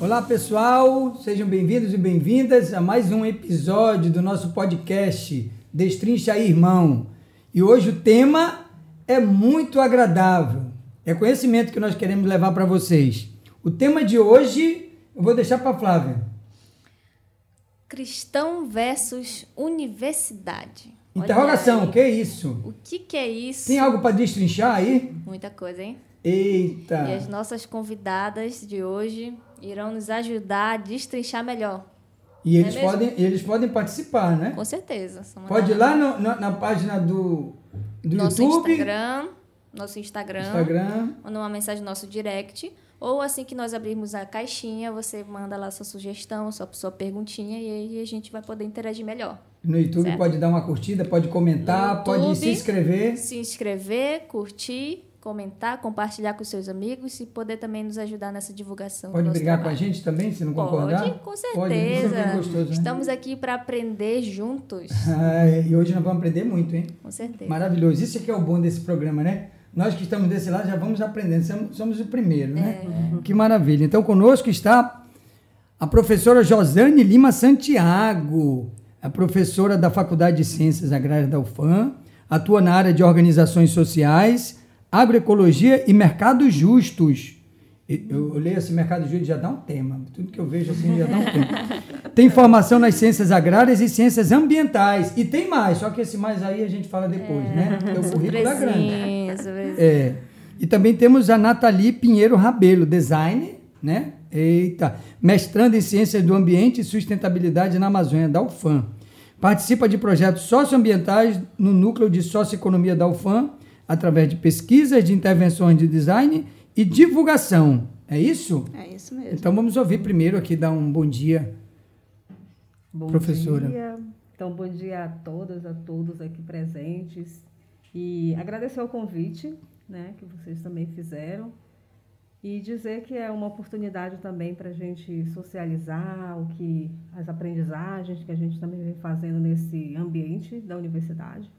Olá pessoal, sejam bem-vindos e bem-vindas a mais um episódio do nosso podcast Destrincha aí, Irmão. E hoje o tema é muito agradável. É conhecimento que nós queremos levar para vocês. O tema de hoje eu vou deixar para Flávia. Cristão versus universidade. Interrogação, o que é isso? O que, que é isso? Tem algo para destrinchar aí? Muita coisa, hein? Eita! E as nossas convidadas de hoje irão nos ajudar a destrinchar melhor. E eles, é podem, eles podem participar, né? Com certeza. Pode ir lá no, na, na, página do, do nosso YouTube. Instagram, nosso Instagram. Instagram. Manda uma mensagem no nosso direct. Ou assim que nós abrirmos a caixinha, você manda lá sua sugestão, sua, sua perguntinha e aí a gente vai poder interagir melhor. No YouTube certo? pode dar uma curtida, pode comentar, YouTube, pode se inscrever. Se inscrever, curtir comentar, compartilhar com seus amigos e poder também nos ajudar nessa divulgação. Pode brigar trabalho. com a gente também, se não concordar? Pode, com certeza. Pode, gostoso, né? Estamos aqui para aprender juntos. Ah, e hoje nós vamos aprender muito, hein? Com certeza. Maravilhoso. Isso aqui é o bom desse programa, né? Nós que estamos desse lado já vamos aprendendo, somos, somos o primeiro, né? É. Que maravilha. Então, conosco está a professora Josane Lima Santiago, a professora da Faculdade de Ciências Agrárias da UFAM, atua na área de organizações sociais agroecologia e mercados justos. Eu, eu leio esse mercado justo já dá um tema. Tudo que eu vejo assim já dá um tema. Tem formação nas ciências agrárias e ciências ambientais. E tem mais, só que esse mais aí a gente fala depois, é, né? Porque o currículo é grande. É. E também temos a Nathalie Pinheiro Rabelo, design, né? Eita, mestrando em ciências do ambiente e sustentabilidade na Amazônia da UFAM. Participa de projetos socioambientais no núcleo de socioeconomia da UFAM através de pesquisas, de intervenções de design e divulgação. É isso? É isso mesmo. Então vamos ouvir primeiro aqui, dar um bom dia, bom professora. Dia. Então, bom dia a todas, a todos aqui presentes. E agradecer o convite né, que vocês também fizeram. E dizer que é uma oportunidade também para a gente socializar o que as aprendizagens que a gente também vem fazendo nesse ambiente da universidade.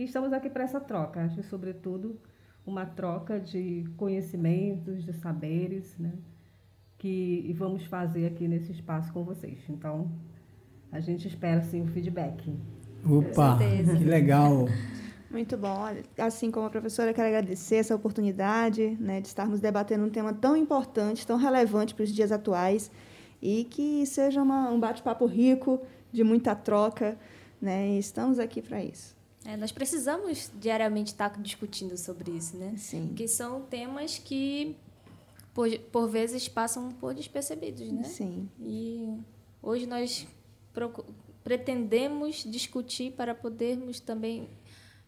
E estamos aqui para essa troca, acho sobretudo uma troca de conhecimentos, de saberes, né? Que vamos fazer aqui nesse espaço com vocês. Então, a gente espera sim o feedback. Opa, que legal. Muito bom. Assim como a professora, eu quero agradecer essa oportunidade né, de estarmos debatendo um tema tão importante, tão relevante para os dias atuais e que seja uma, um bate-papo rico, de muita troca. Né, e estamos aqui para isso. É, nós precisamos diariamente estar discutindo sobre isso, né? Sim. Porque são temas que, por, por vezes, passam por despercebidos, né? Sim. E hoje nós pretendemos discutir para podermos também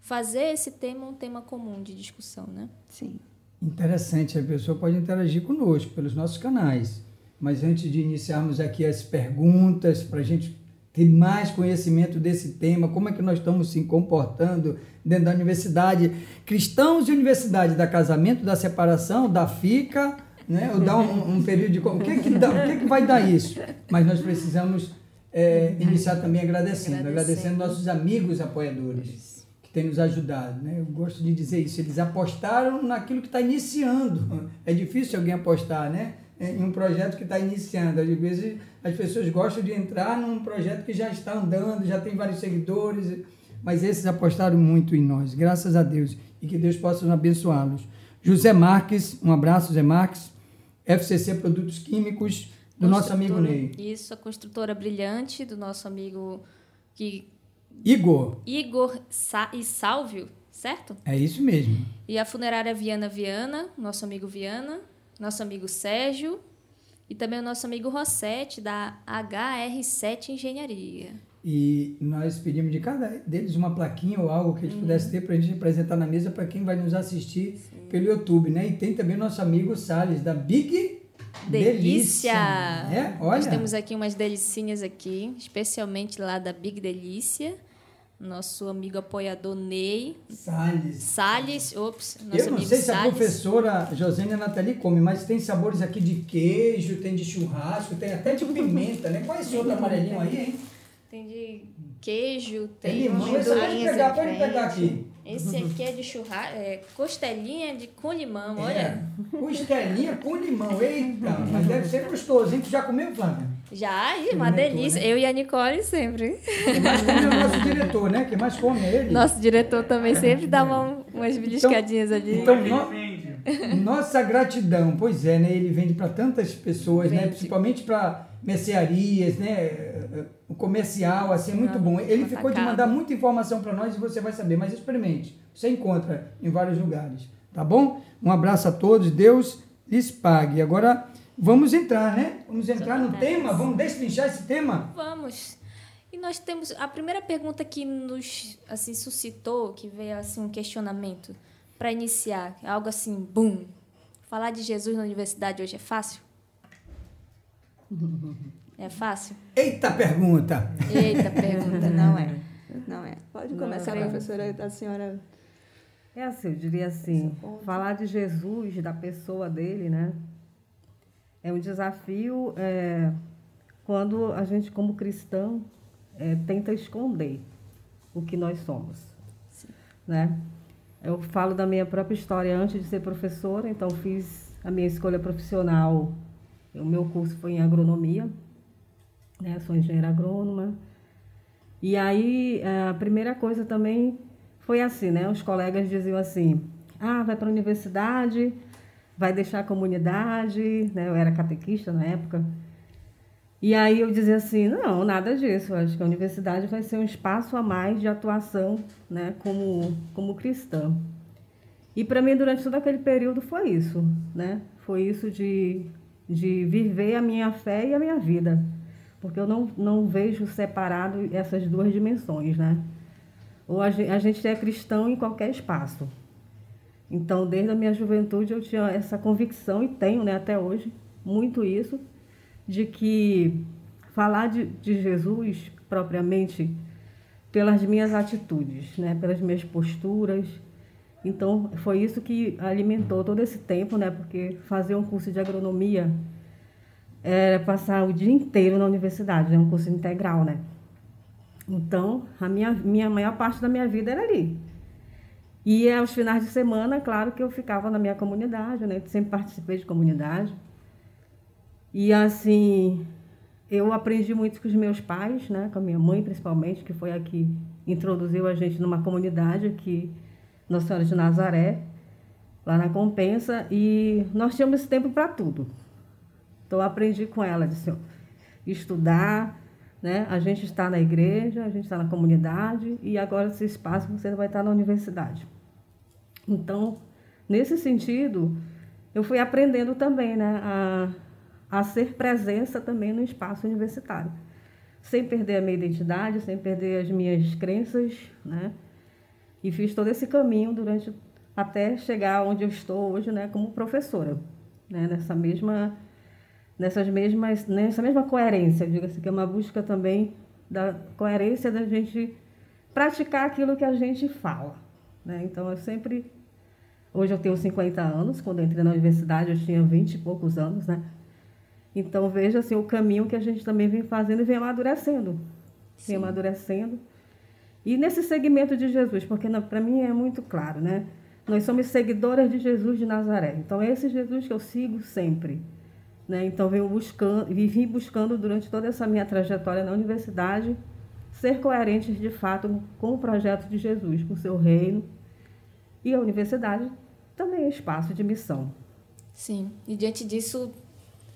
fazer esse tema um tema comum de discussão, né? Sim. Interessante, a pessoa pode interagir conosco pelos nossos canais. Mas antes de iniciarmos aqui as perguntas, para a gente ter mais conhecimento desse tema, como é que nós estamos se comportando dentro da universidade. Cristãos e universidade, da casamento, da separação, da fica, né? ou dá um, um período de... O que, é que, dá, o que, é que vai dar isso? Mas nós precisamos é, iniciar também agradecendo, agradecendo nossos amigos apoiadores que têm nos ajudado. Né? Eu gosto de dizer isso, eles apostaram naquilo que está iniciando. É difícil alguém apostar, né? Em um projeto que está iniciando. Às vezes as pessoas gostam de entrar num projeto que já está andando, já tem vários seguidores, mas esses apostaram muito em nós, graças a Deus, e que Deus possa abençoá-los. José Marques, um abraço, José Marques, FCC Produtos Químicos, do nosso amigo Ney. Isso, a construtora brilhante do nosso amigo que Igor. Igor Sa e Salvio, certo? É isso mesmo. E a funerária Viana Viana, nosso amigo Viana, nosso amigo Sérgio e também o nosso amigo Rossetti, da HR7 Engenharia. E nós pedimos de cada deles uma plaquinha ou algo que eles uhum. pudessem ter para a gente apresentar na mesa para quem vai nos assistir Sim. pelo YouTube, né? E tem também o nosso amigo Salles, da Big Delícia! Delícia. É, olha. Nós temos aqui umas delicinhas aqui, especialmente lá da Big Delícia nosso amigo apoiador Ney. Salles. Salles, ops, nosso Eu não amigo sei se a professora Josênia Nathalie come, mas tem sabores aqui de queijo, tem de churrasco, tem até de pimenta, né? Qual é esse outro amarelinho aí, hein? Tem de queijo, tem, tem limão. Esse pode pegar, pode pegar aqui. Esse aqui é de churrasco, é costelinha de, com limão, é. olha. Costelinha com limão. Eita, mas deve ser gostoso, hein? Tu já comeu, Flávia? Já, ih, uma delícia. né? Eu e a Nicole sempre. Come é o nosso diretor, né? Quem mais come é ele. Nosso diretor também sempre dá uma, umas beliscadinhas ali. Então, no- nossa gratidão, pois é, né? Ele vende para tantas pessoas, né? Vende. Principalmente para mercearias, né? O comercial, assim, é muito bom. Ele ficou de mandar muita informação para nós e você vai saber, mas experimente. Você encontra em vários lugares, tá bom? Um abraço a todos, Deus lhes pague. Agora vamos entrar, né? Vamos entrar no tema, vamos destrinchar esse tema. Vamos. E nós temos a primeira pergunta que nos assim suscitou, que veio assim um questionamento para iniciar, algo assim, bum. Falar de Jesus na universidade hoje é fácil? É fácil? Eita pergunta! Eita, pergunta, não é? Não é. Pode Não, começar, creio. professora, a senhora. É assim, eu diria assim, falar de Jesus, da pessoa dele, né? É um desafio é, quando a gente, como cristão, é, tenta esconder o que nós somos, né? Eu falo da minha própria história antes de ser professora, então fiz a minha escolha profissional. O meu curso foi em agronomia, né? Sou engenheira agrônoma. E aí, eh, a primeira coisa também foi assim, né? Os colegas diziam assim: ah, vai para a universidade, vai deixar a comunidade, né? Eu era catequista na época. E aí eu dizia assim: não, nada disso. Eu acho que a universidade vai ser um espaço a mais de atuação, né? Como, como cristã. E para mim, durante todo aquele período, foi isso, né? Foi isso de, de viver a minha fé e a minha vida. Porque eu não, não vejo separado essas duas dimensões, né? Ou a gente, a gente é cristão em qualquer espaço. Então, desde a minha juventude, eu tinha essa convicção, e tenho né, até hoje, muito isso, de que falar de, de Jesus propriamente pelas minhas atitudes, né, pelas minhas posturas. Então, foi isso que alimentou todo esse tempo, né, porque fazer um curso de agronomia era passar o dia inteiro na universidade, é um curso integral, né? Então, a minha, minha maior parte da minha vida era ali. E aos finais de semana, claro que eu ficava na minha comunidade, né? Sempre participei de comunidade. E assim, eu aprendi muito com os meus pais, né? Com a minha mãe, principalmente, que foi a que introduziu a gente numa comunidade aqui, Nossa Senhora de Nazaré, lá na Compensa. E nós tínhamos tempo para tudo. Então, eu aprendi com ela, disse, estudar, né? A gente está na igreja, a gente está na comunidade e agora esse espaço você vai estar na universidade. Então, nesse sentido, eu fui aprendendo também, né, a, a ser presença também no espaço universitário, sem perder a minha identidade, sem perder as minhas crenças, né? E fiz todo esse caminho durante até chegar onde eu estou hoje, né, como professora, né, nessa mesma nessas mesmas, nessa mesma coerência, diga-se que é uma busca também da coerência da gente praticar aquilo que a gente fala. Né? Então, eu sempre. Hoje eu tenho 50 anos, quando eu entrei na universidade eu tinha 20 e poucos anos, né? Então, veja assim, o caminho que a gente também vem fazendo e vem amadurecendo. Vem amadurecendo. E nesse segmento de Jesus, porque para mim é muito claro, né? Nós somos seguidoras de Jesus de Nazaré. Então, é esse Jesus que eu sigo sempre. Né? Então, venho buscando, vivi buscando durante toda essa minha trajetória na universidade ser coerentes de fato com o projeto de Jesus, com o seu reino. E a universidade também é espaço de missão. Sim. E diante disso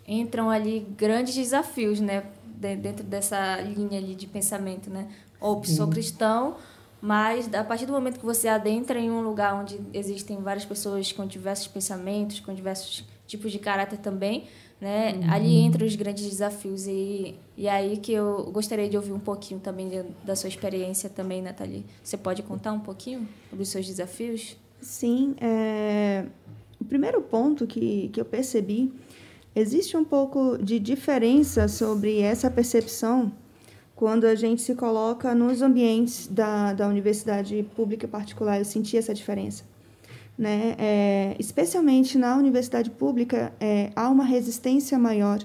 entram ali grandes desafios, né? De- Dentro dessa linha ali de pensamento, né? Ou sou cristão, mas a partir do momento que você adentra em um lugar onde existem várias pessoas com diversos pensamentos, com diversos tipos de caráter também, né? Ali entram os grandes desafios e e aí que eu gostaria de ouvir um pouquinho também de- da sua experiência também, Nathalie. Você pode contar um pouquinho sobre os seus desafios? Sim, é, o primeiro ponto que, que eu percebi, existe um pouco de diferença sobre essa percepção quando a gente se coloca nos ambientes da, da universidade pública e particular. Eu senti essa diferença. Né? É, especialmente na universidade pública, é, há uma resistência maior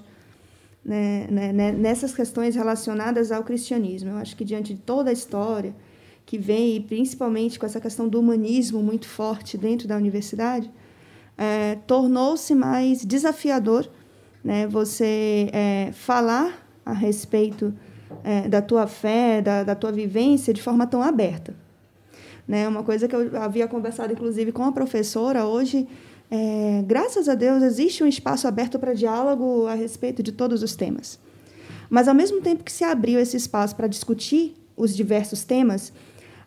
né, né, né, nessas questões relacionadas ao cristianismo. Eu acho que diante de toda a história que vem, e principalmente com essa questão do humanismo muito forte dentro da universidade, é, tornou-se mais desafiador, né? Você é, falar a respeito é, da tua fé, da, da tua vivência de forma tão aberta. Né? Uma coisa que eu havia conversado, inclusive, com a professora hoje, é, graças a Deus, existe um espaço aberto para diálogo a respeito de todos os temas. Mas, ao mesmo tempo que se abriu esse espaço para discutir os diversos temas,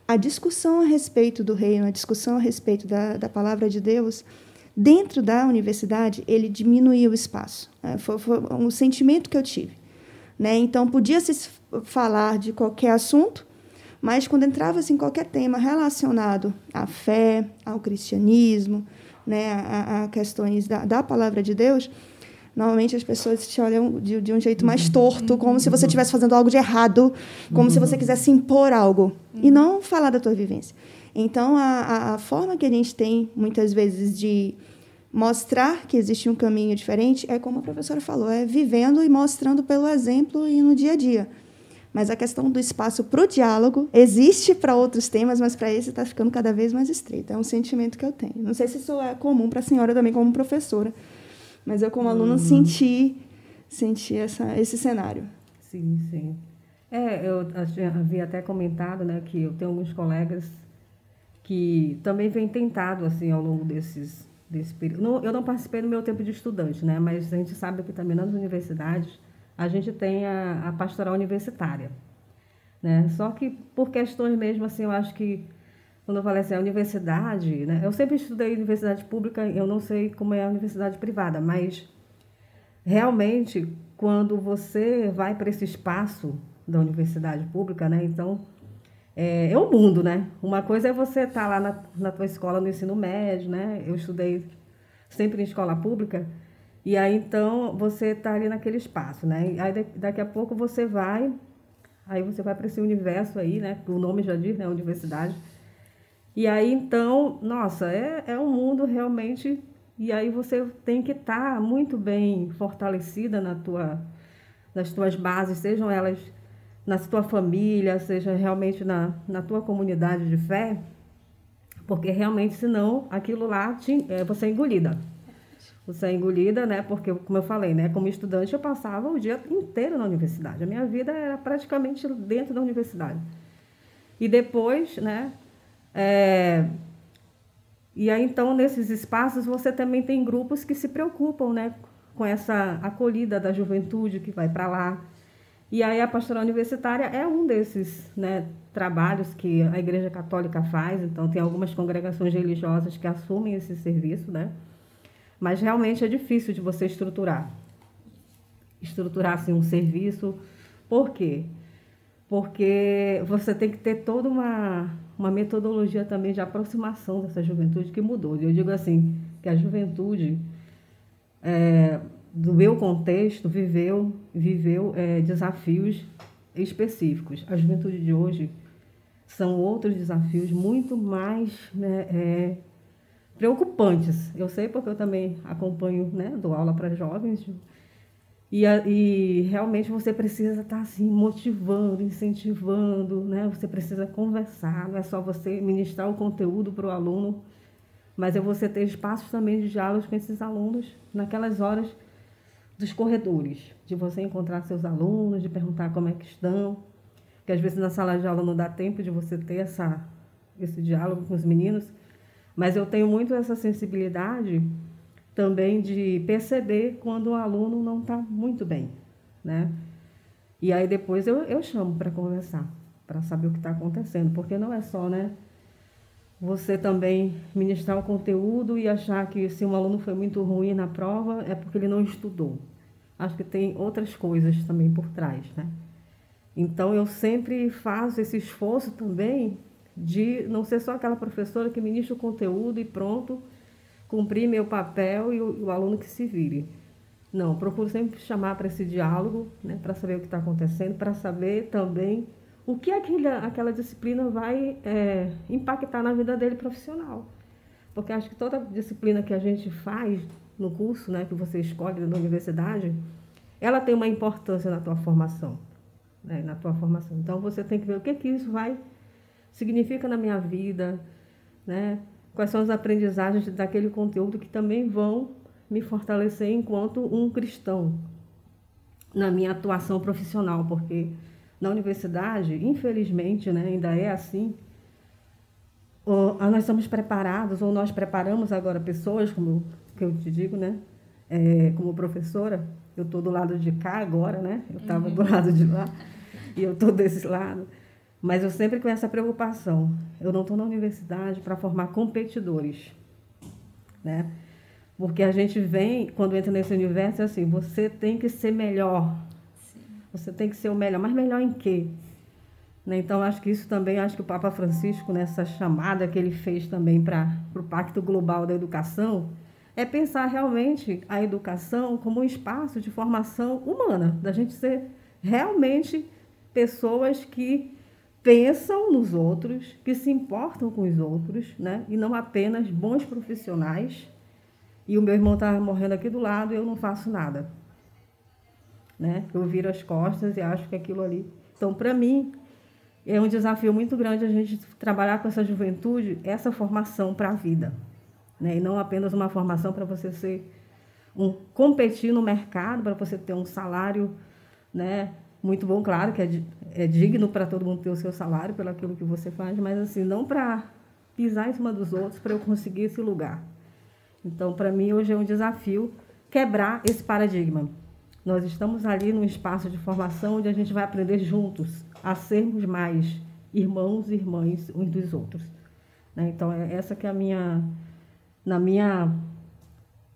a discussão a respeito do reino, a discussão a respeito da, da palavra de Deus, dentro da universidade, ele diminuiu o espaço. É, foi, foi um sentimento que eu tive. Né? Então, podia-se falar de qualquer assunto, mas quando entrava-se em qualquer tema relacionado à fé, ao cristianismo, né, a, a questões da, da palavra de Deus, normalmente as pessoas te olham de, de um jeito mais torto, como se você estivesse fazendo algo de errado, como se você quisesse impor algo, e não falar da tua vivência. Então, a, a forma que a gente tem, muitas vezes, de mostrar que existe um caminho diferente é como a professora falou, é vivendo e mostrando pelo exemplo e no dia a dia. Mas a questão do espaço para o diálogo existe para outros temas, mas para esse está ficando cada vez mais estreito. É um sentimento que eu tenho. Não sei se isso é comum para a senhora também como professora, mas eu como aluna uhum. senti senti essa, esse cenário. Sim, sim. É, eu havia até comentado, né, que eu tenho alguns colegas que também vêm tentado assim ao longo desses desse período. eu não participei no meu tempo de estudante, né, mas a gente sabe que também nas universidades a gente tem a, a pastoral universitária. Né? Só que por questões mesmo, assim, eu acho que, quando eu falei assim, a universidade, né? eu sempre estudei universidade pública, eu não sei como é a universidade privada, mas realmente, quando você vai para esse espaço da universidade pública, né? então, é, é o mundo, né? Uma coisa é você estar tá lá na, na tua escola no ensino médio, né? Eu estudei sempre em escola pública, e aí então você está ali naquele espaço, né? Aí daqui a pouco você vai, aí você vai para esse universo aí, né? O nome já diz, né? Universidade. E aí então, nossa, é, é um mundo realmente. E aí você tem que estar tá muito bem fortalecida na tua, nas tuas bases, sejam elas na tua família, seja realmente na, na tua comunidade de fé, porque realmente senão aquilo lá te, é, você é engolida você é engolida, né? Porque, como eu falei, né? Como estudante, eu passava o dia inteiro na universidade. A minha vida era praticamente dentro da universidade. E depois, né? É... E aí, então, nesses espaços, você também tem grupos que se preocupam, né? Com essa acolhida da juventude que vai para lá. E aí, a pastoral universitária é um desses né, trabalhos que a Igreja Católica faz. Então, tem algumas congregações religiosas que assumem esse serviço, né? Mas realmente é difícil de você estruturar. Estruturar assim, um serviço. Por quê? Porque você tem que ter toda uma, uma metodologia também de aproximação dessa juventude que mudou. Eu digo assim, que a juventude, é, do meu contexto, viveu, viveu é, desafios específicos. A juventude de hoje são outros desafios muito mais né, é, preocupantes. Eu sei porque eu também acompanho, né, dou aula para jovens. E, e realmente você precisa estar assim motivando, incentivando, né? Você precisa conversar, não é só você ministrar o conteúdo para o aluno, mas é você ter espaços também de diálogos com esses alunos naquelas horas dos corredores, de você encontrar seus alunos, de perguntar como é que estão, que às vezes na sala de aula não dá tempo de você ter essa esse diálogo com os meninos. Mas eu tenho muito essa sensibilidade também de perceber quando o aluno não está muito bem, né? E aí depois eu, eu chamo para conversar, para saber o que está acontecendo, porque não é só, né? Você também ministrar o conteúdo e achar que se um aluno foi muito ruim na prova é porque ele não estudou. Acho que tem outras coisas também por trás, né? Então eu sempre faço esse esforço também de não ser só aquela professora que ministra o conteúdo e pronto, cumprir meu papel e o, o aluno que se vire. Não, procuro sempre chamar para esse diálogo, né, para saber o que está acontecendo, para saber também o que aquela, disciplina vai é, impactar na vida dele profissional. Porque acho que toda disciplina que a gente faz no curso, né, que você escolhe na universidade, ela tem uma importância na tua formação. Né, na tua formação. Então você tem que ver o que, que isso vai significa na minha vida, né? quais são as aprendizagens daquele conteúdo que também vão me fortalecer enquanto um cristão na minha atuação profissional, porque na universidade, infelizmente, né, ainda é assim, ou, nós estamos preparados, ou nós preparamos agora pessoas, como que eu te digo, né, é, como professora, eu estou do lado de cá agora, né, eu estava uhum. do lado de lá, e eu estou desse lado, mas eu sempre com essa preocupação, eu não estou na universidade para formar competidores, né, porque a gente vem, quando entra nesse universo, é assim, você tem que ser melhor. Sim. Você tem que ser o melhor. Mas melhor em quê? Né? Então, acho que isso também, acho que o Papa Francisco, nessa chamada que ele fez também para o Pacto Global da Educação, é pensar realmente a educação como um espaço de formação humana, da gente ser realmente pessoas que pensam nos outros, que se importam com os outros, né? e não apenas bons profissionais e o meu irmão está morrendo aqui do lado e eu não faço nada. Né? Eu viro as costas e acho que aquilo ali. Então, para mim, é um desafio muito grande a gente trabalhar com essa juventude, essa formação para a vida. Né? E não apenas uma formação para você ser um competir no mercado, para você ter um salário né, muito bom, claro que é, é digno para todo mundo ter o seu salário pelo aquilo que você faz, mas assim, não para pisar em cima dos outros para eu conseguir esse lugar. Então, para mim, hoje é um desafio quebrar esse paradigma. Nós estamos ali num espaço de formação onde a gente vai aprender juntos a sermos mais irmãos e irmãs uns dos outros. Né? Então, é essa que é a minha, na minha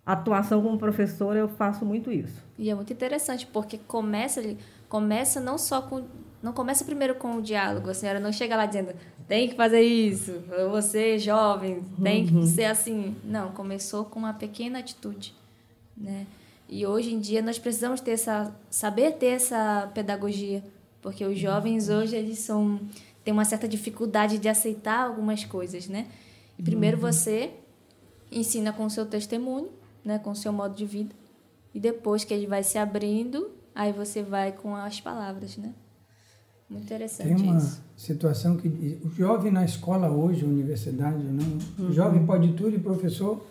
atuação como professora, eu faço muito isso. E é muito interessante, porque começa, começa não só com não começa primeiro com o diálogo, a senhora não chega lá dizendo tem que fazer isso, você jovem, tem uhum. que ser assim. Não, começou com uma pequena atitude, né? E hoje em dia nós precisamos ter essa saber ter essa pedagogia, porque os jovens hoje eles são têm uma certa dificuldade de aceitar algumas coisas, né? E primeiro uhum. você ensina com o seu testemunho, né, com o seu modo de vida, e depois que ele vai se abrindo, aí você vai com as palavras, né? Muito interessante Tem uma isso. situação que o jovem na escola hoje, universidade, não, uhum. o jovem pode tudo e o professor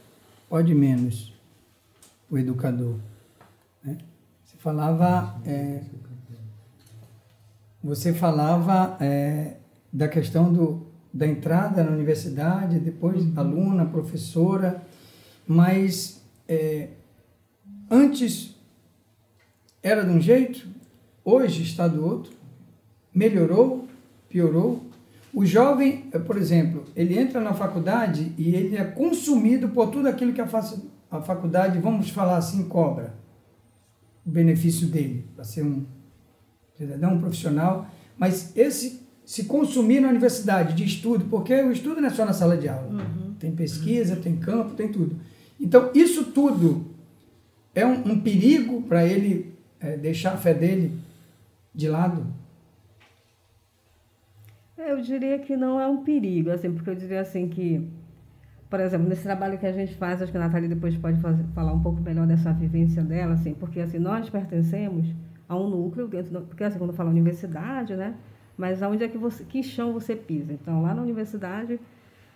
pode menos, o educador. Né? Você falava, é, você falava é, da questão do, da entrada na universidade, depois uhum. aluna, professora, mas é, antes era de um jeito, hoje está do outro melhorou, piorou. O jovem, eh, por exemplo, ele entra na faculdade e ele é consumido por tudo aquilo que a, a faculdade, vamos falar assim, cobra. O benefício dele, para ser um cidadão, um profissional. Mas esse se consumir na universidade de estudo, porque o estudo não é só na sala de aula. Uhum. Tem pesquisa, tem campo, tem tudo. Então, isso tudo é um, um perigo para ele é, deixar a fé dele de lado. Eu diria que não é um perigo, assim, porque eu diria assim que, por exemplo, nesse trabalho que a gente faz, acho que a Nathalie depois pode fazer, falar um pouco melhor dessa vivência dela, assim, porque assim, nós pertencemos a um núcleo dentro porque assim, quando fala universidade, né? Mas aonde é que você, que chão você pisa? Então, lá na universidade,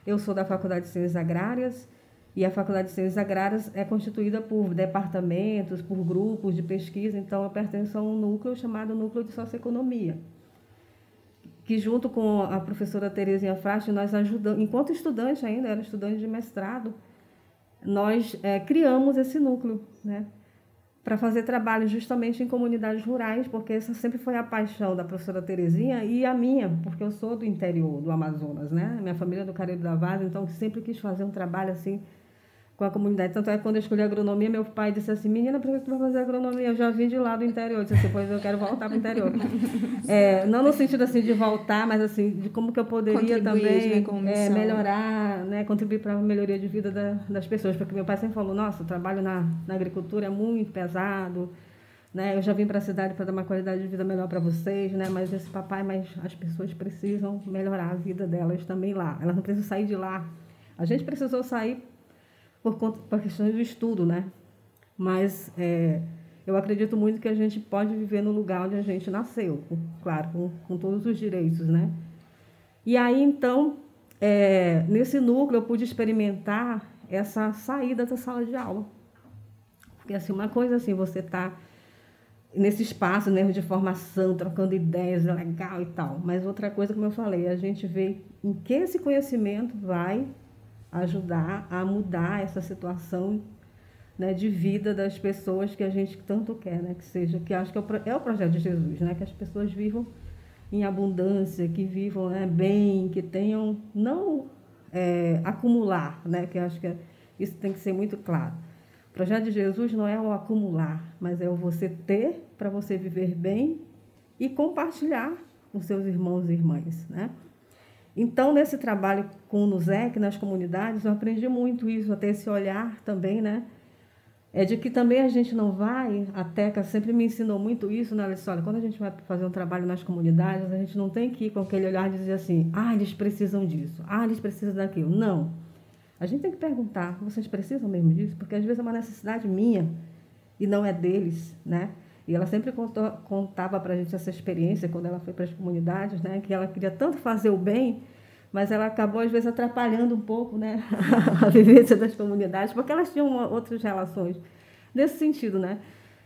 eu sou da Faculdade de Ciências Agrárias, e a Faculdade de Ciências Agrárias é constituída por departamentos, por grupos de pesquisa, então eu pertenço a um núcleo chamado Núcleo de Socioeconomia que junto com a professora Terezinha Frasti, nós ajudamos, enquanto estudante ainda, era estudante de mestrado, nós é, criamos esse núcleo, né? Para fazer trabalho justamente em comunidades rurais, porque essa sempre foi a paixão da professora Terezinha e a minha, porque eu sou do interior do Amazonas, né? Minha família é do Careiro da Vaz, então sempre quis fazer um trabalho assim com a comunidade. Tanto é que quando eu escolhi agronomia, meu pai disse assim, menina, por que tu vai fazer agronomia? Eu já vim de lá do interior. Eu disse assim, pois eu quero voltar para o interior. É, não no sentido assim de voltar, mas assim, de como que eu poderia também né, é, melhorar, né, contribuir para a melhoria de vida da, das pessoas. Porque meu pai sempre falou, nossa, o trabalho na, na agricultura é muito pesado, né? Eu já vim para a cidade para dar uma qualidade de vida melhor para vocês, né? Mas esse papai, mas as pessoas precisam melhorar a vida delas também lá. Elas não precisam sair de lá. A gente precisou sair por conta por questões do estudo, né? Mas é, eu acredito muito que a gente pode viver no lugar onde a gente nasceu, claro, com, com todos os direitos, né? E aí então é, nesse núcleo eu pude experimentar essa saída da sala de aula. Porque assim, uma coisa assim, você está nesse espaço né, de formação, trocando ideias, é legal e tal. Mas outra coisa, como eu falei, a gente vê em que esse conhecimento vai ajudar a mudar essa situação né, de vida das pessoas que a gente tanto quer, né, que seja, que acho que é o, é o projeto de Jesus, né, que as pessoas vivam em abundância, que vivam né, bem, que tenham não é, acumular, né, que acho que é, isso tem que ser muito claro o projeto de Jesus não é o acumular, mas é o você ter para você viver bem e compartilhar com seus irmãos e irmãs, né? Então, nesse trabalho com o NUSEC, nas comunidades, eu aprendi muito isso, até esse olhar também, né? É de que também a gente não vai, a Teca sempre me ensinou muito isso, né? Olha, quando a gente vai fazer um trabalho nas comunidades, a gente não tem que ir com aquele olhar de dizer assim, ah, eles precisam disso, ah, eles precisam daquilo. Não. A gente tem que perguntar: vocês precisam mesmo disso? Porque às vezes é uma necessidade minha e não é deles, né? E ela sempre contou, contava para a gente essa experiência quando ela foi para as comunidades, né? Que ela queria tanto fazer o bem, mas ela acabou às vezes atrapalhando um pouco, né? a vivência das comunidades, porque elas tinham outras relações nesse sentido, né?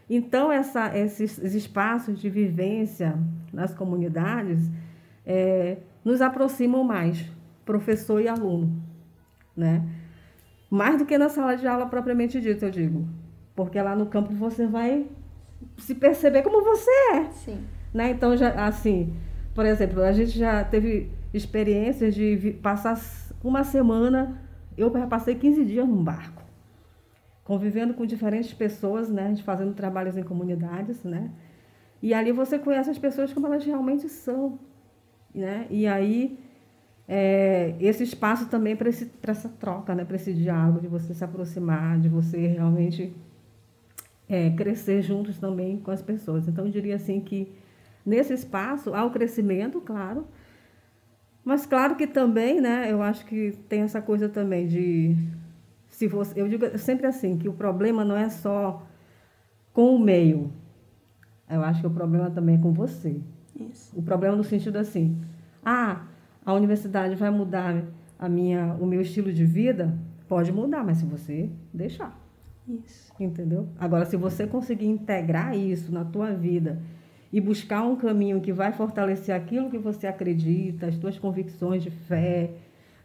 Então essa, esses espaços de vivência nas comunidades é, nos aproximam mais, professor e aluno né? Mais do que na sala de aula propriamente dita, eu digo. Porque lá no campo você vai se perceber como você é. Sim. Né? Então, já, assim, por exemplo, a gente já teve experiências de passar uma semana, eu já passei 15 dias num barco, convivendo com diferentes pessoas, né? A gente fazendo trabalhos em comunidades, né? E ali você conhece as pessoas como elas realmente são, né? E aí é, esse espaço também para essa troca, né, para esse diálogo, de você se aproximar, de você realmente é, crescer juntos também com as pessoas. Então, eu diria assim que nesse espaço há o crescimento, claro, mas claro que também, né, eu acho que tem essa coisa também de se você, eu digo sempre assim que o problema não é só com o meio. Eu acho que o problema também é com você. Isso. O problema no sentido assim, ah, a universidade vai mudar a minha, o meu estilo de vida, pode mudar, mas se você deixar. Isso. Entendeu? Agora, se você conseguir integrar isso na tua vida e buscar um caminho que vai fortalecer aquilo que você acredita, as suas convicções de fé,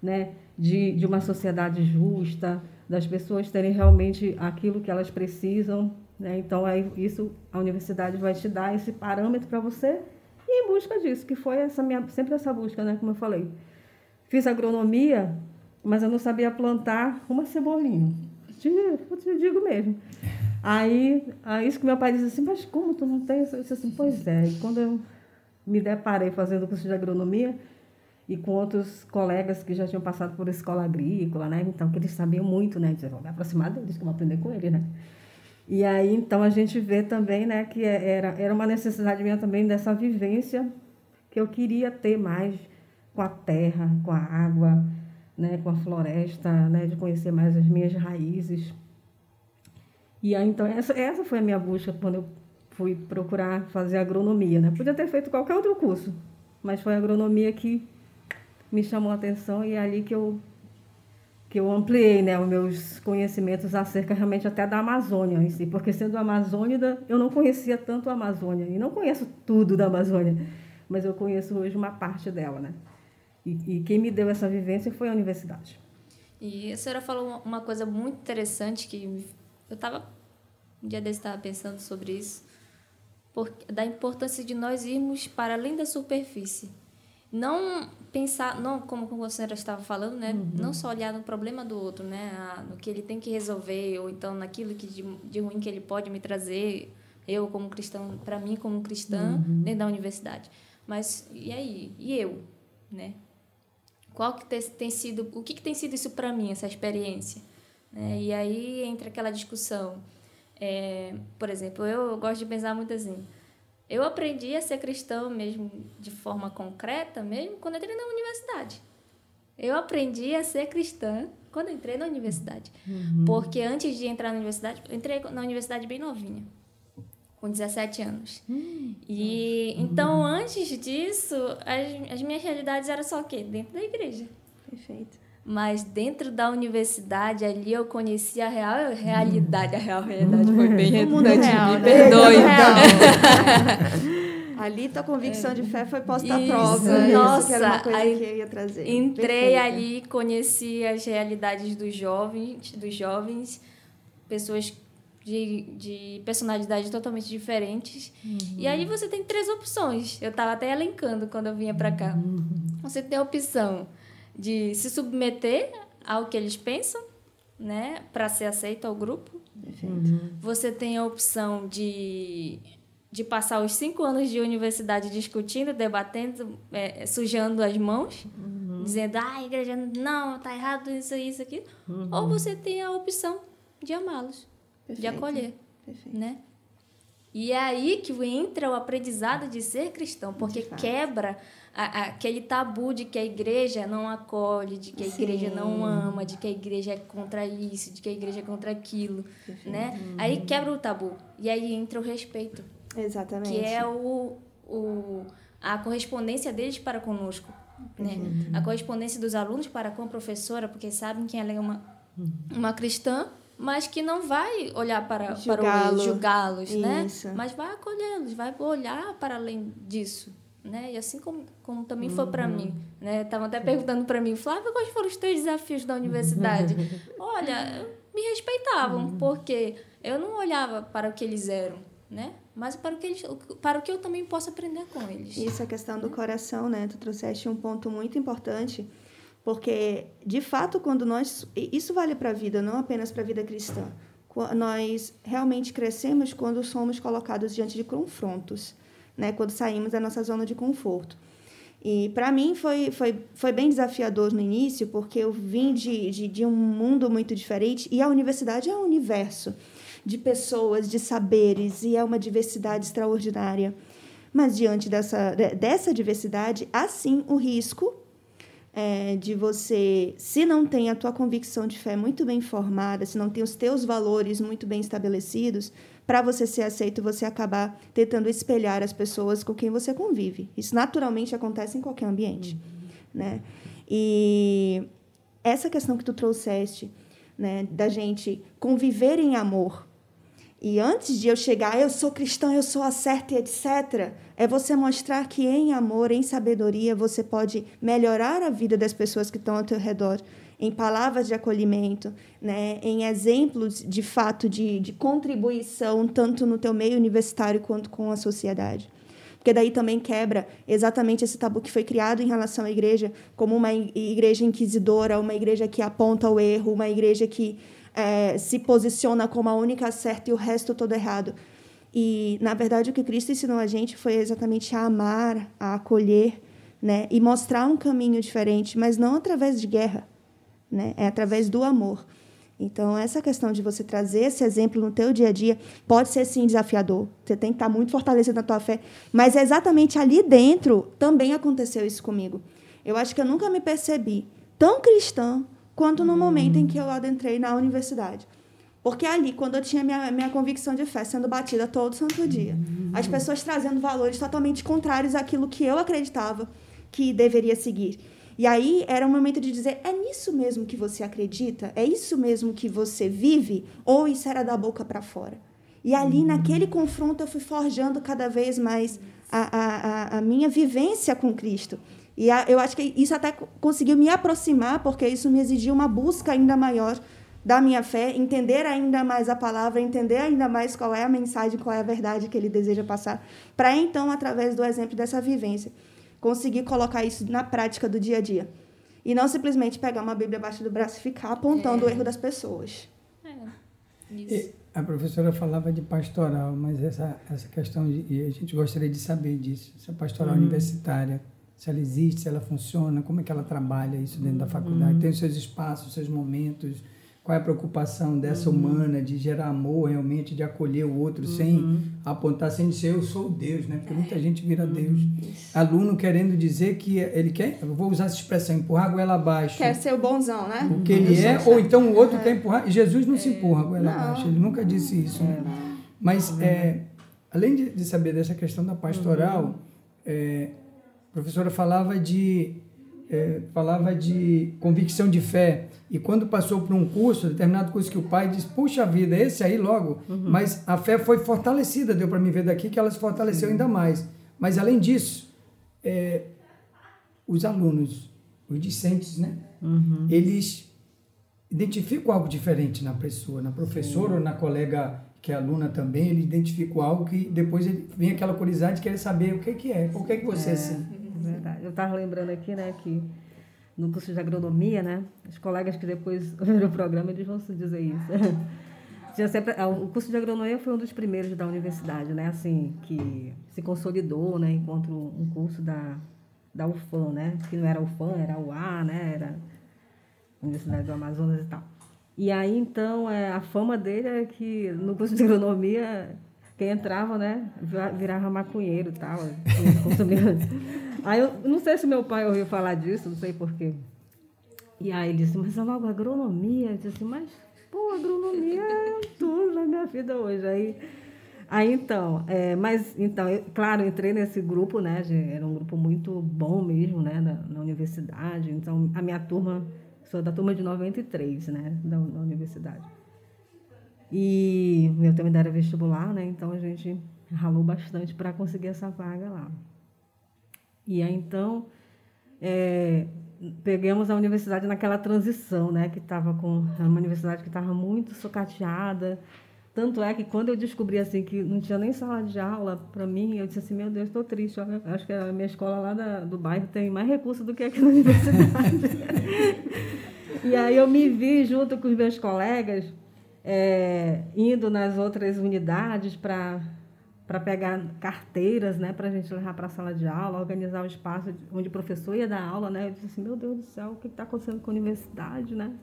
né? de, de uma sociedade justa, das pessoas terem realmente aquilo que elas precisam. Né? Então, é isso a universidade vai te dar esse parâmetro para você e em busca disso, que foi essa minha, sempre essa busca, né, como eu falei. Fiz agronomia, mas eu não sabia plantar uma cebolinha. Eu digo mesmo. Aí, aí isso que meu pai disse assim, mas como tu não tem? Eu disse assim, pois é. E quando eu me deparei fazendo o curso de agronomia e com outros colegas que já tinham passado por escola agrícola, né? Então, que eles sabiam muito, né? Eu vou me aproximar deles, que eu vou aprender com eles, né? E aí, então, a gente vê também né, que é, era, era uma necessidade minha também dessa vivência que eu queria ter mais com a terra, com a água, né, com a floresta, né, de conhecer mais as minhas raízes. E aí, então, essa, essa foi a minha busca quando eu fui procurar fazer agronomia. Né? Podia ter feito qualquer outro curso, mas foi a agronomia que me chamou a atenção e é ali que eu que eu ampliei né, os meus conhecimentos acerca realmente até da Amazônia em si, porque sendo amazônida, eu não conhecia tanto a Amazônia, e não conheço tudo da Amazônia, mas eu conheço hoje uma parte dela. Né? E, e quem me deu essa vivência foi a universidade. E a senhora falou uma coisa muito interessante que eu estava, um dia desse estava pensando sobre isso, porque, da importância de nós irmos para além da superfície não pensar, não como a senhora estava falando, né? Uhum. Não só olhar no problema do outro, né? Ah, no que ele tem que resolver ou então naquilo que de, de ruim que ele pode me trazer, eu como cristão, para mim como cristã uhum. dentro da universidade. Mas e aí? E eu, né? Qual que tem sido, o que, que tem sido isso para mim essa experiência? Né? E aí entra aquela discussão. É, por exemplo, eu gosto de pensar muito assim eu aprendi a ser cristão mesmo de forma concreta, mesmo quando entrei na universidade. Eu aprendi a ser cristã quando entrei na universidade. Uhum. Porque antes de entrar na universidade, eu entrei na universidade bem novinha, com 17 anos. Uhum. E então, antes disso, as, as minhas realidades eram só o quê? Dentro da igreja. Perfeito. Mas dentro da universidade, ali eu conheci a real realidade. A real realidade foi bem redundante, real, me né? perdoe. O mundo real. Ali tua convicção de fé foi posta à Isso, prova. Isso, nossa, que era uma coisa aí que eu ia trazer. Entrei Perfeito. ali, conheci as realidades dos jovens, dos jovens, pessoas de, de personalidades totalmente diferentes. E aí você tem três opções. Eu estava até elencando quando eu vinha para cá. Você tem a opção de se submeter ao que eles pensam, né, para ser aceito ao grupo. Você tem a opção de, de passar os cinco anos de universidade discutindo, debatendo, é, sujando as mãos, dizendo, ah, a igreja não, tá errado isso, isso, aqui. Ou você tem a opção de amá-los, de Perfeito. acolher, Perfeito. né? E é aí que entra o aprendizado de ser cristão, porque De quebra a- a- aquele tabu de que a igreja não acolhe, de que a igreja Sim. não ama, de que a igreja é contra isso, de que a igreja é contra aquilo, né? Aí quebra o tabu e aí entra o respeito, Exatamente. que é o, o a correspondência deles para conosco, né? A correspondência dos alunos para com a professora, porque sabem que ela é uma uma cristã, mas que não vai olhar para, para Julgá-lo. os julgá-los, né? Mas vai acolhê-los, vai olhar para além disso, né? E assim como, como também foi para mim, né? Estavam até perguntando para mim, Flávia, quais foram os teus desafios da universidade? Olha, me respeitavam, porque eu não olhava para o que eles eram, né? Mas para o que eles, para o que eu também posso aprender com eles. Isso, a questão do coração, né? Tu trouxeste um ponto muito importante, porque, de fato, quando nós. Isso vale para a vida, não apenas para a vida cristã. Nós realmente crescemos quando somos colocados diante de confrontos, né? Quando saímos da nossa zona de conforto. E para mim foi, foi, foi bem desafiador no início, porque eu vim de, de, de um mundo muito diferente e a universidade é um universo de pessoas, de saberes, e é uma diversidade extraordinária. Mas diante dessa, de- dessa diversidade, há sim o risco é, de você, se não tem a tua convicção de fé muito bem formada, se não tem os teus valores muito bem estabelecidos, para você ser aceito, você acabar tentando espelhar as pessoas com quem você convive. Isso naturalmente acontece em qualquer ambiente, né? E essa questão que tu trouxeste, né, da gente conviver em amor, e antes de eu chegar, eu sou cristão, eu sou a certa etc., é você mostrar que em amor, em sabedoria, você pode melhorar a vida das pessoas que estão ao teu redor, em palavras de acolhimento, né? em exemplos de fato de, de contribuição, tanto no teu meio universitário quanto com a sociedade. Porque daí também quebra exatamente esse tabu que foi criado em relação à igreja, como uma igreja inquisidora, uma igreja que aponta o erro, uma igreja que eh, se posiciona como a única certa e o resto todo errado. E, na verdade, o que Cristo ensinou a gente foi exatamente a amar, a acolher, né? e mostrar um caminho diferente, mas não através de guerra, né? é através do amor. Então, essa questão de você trazer esse exemplo no teu dia a dia pode ser, sim, desafiador. Você tem que estar muito fortalecido na tua fé. Mas é exatamente ali dentro também aconteceu isso comigo. Eu acho que eu nunca me percebi tão cristã quanto no momento em que eu adentrei na universidade. Porque ali, quando eu tinha minha, minha convicção de fé sendo batida todo santo dia, as pessoas trazendo valores totalmente contrários àquilo que eu acreditava que deveria seguir. E aí era um momento de dizer: é nisso mesmo que você acredita? É isso mesmo que você vive? Ou isso era da boca para fora? E ali, naquele confronto, eu fui forjando cada vez mais a, a, a, a minha vivência com Cristo. E a, eu acho que isso até co- conseguiu me aproximar, porque isso me exigiu uma busca ainda maior da minha fé, entender ainda mais a palavra, entender ainda mais qual é a mensagem, qual é a verdade que ele deseja passar, para então, através do exemplo dessa vivência, conseguir colocar isso na prática do dia a dia. E não simplesmente pegar uma Bíblia abaixo do braço e ficar apontando o erro das pessoas. Isso. E a professora falava de pastoral, mas essa, essa questão, de, e a gente gostaria de saber disso, essa pastoral universitária, se ela existe, se ela funciona, como é que ela trabalha isso dentro da faculdade, tem os seus espaços, os seus momentos, qual é a preocupação dessa humana de gerar amor realmente, de acolher o outro sem apontar, sem dizer eu sou Deus, né? Porque muita gente vira Deus. Aluno querendo dizer que ele quer, eu vou usar essa expressão, empurrar a goela abaixo. Quer ser o bonzão, né? o que ele é, ou então o outro quer empurrar. Jesus não se empurra goela abaixo, ele nunca disse isso. Né? Mas, é, além de, de saber dessa questão da pastoral, é, a professora falava de é, falava de convicção de fé. E quando passou por um curso, determinado curso que o pai disse, puxa vida, esse aí logo. Uhum. Mas a fé foi fortalecida, deu para me ver daqui que ela se fortaleceu Sim. ainda mais. Mas além disso, é, os alunos, os discentes, né? Uhum. Eles identificam algo diferente na pessoa, na professora Sim. ou na colega que é aluna também, ele identifica algo que depois ele vem aquela curiosidade de querer saber o que, que é, por que, que você é, é assim. Verdade. Eu estava lembrando aqui, né, que no curso de agronomia, né, os colegas que depois viram o programa, eles vão se dizer isso. Tinha sempre, ah, o curso de agronomia foi um dos primeiros da universidade, né, assim, que se consolidou, né, enquanto um curso da, da UFAM, né, que não era UFAM, era UA, né, era Universidade do Amazonas e tal. E aí, então, é, a fama dele é que no curso de agronomia, quem entrava, né, virava maconheiro e tal. aí eu não sei se meu pai ouviu falar disso, não sei porquê. E aí ele disse, mas é logo agronomia. Eu disse assim, mas, pô, agronomia é tudo na minha vida hoje. Aí, aí então, é, mas, então, eu, claro, entrei nesse grupo, né, era um grupo muito bom mesmo, né, na, na universidade. Então, a minha turma Sou da turma de 93, né, da, da universidade. E meu também era vestibular, né? Então a gente ralou bastante para conseguir essa vaga lá. E aí então é, pegamos a universidade naquela transição, né? Que estava com era uma universidade que estava muito sucateada, tanto é que quando eu descobri assim que não tinha nem sala de aula para mim, eu disse assim, meu Deus, estou triste. Eu acho que a minha escola lá da, do bairro tem mais recursos do que aqui na universidade. e aí eu me vi junto com os meus colegas é, indo nas outras unidades para para pegar carteiras, né, para a gente levar para a sala de aula, organizar o espaço onde o professor ia dar aula, né? Eu disse assim, meu Deus do céu, o que está acontecendo com a universidade, né?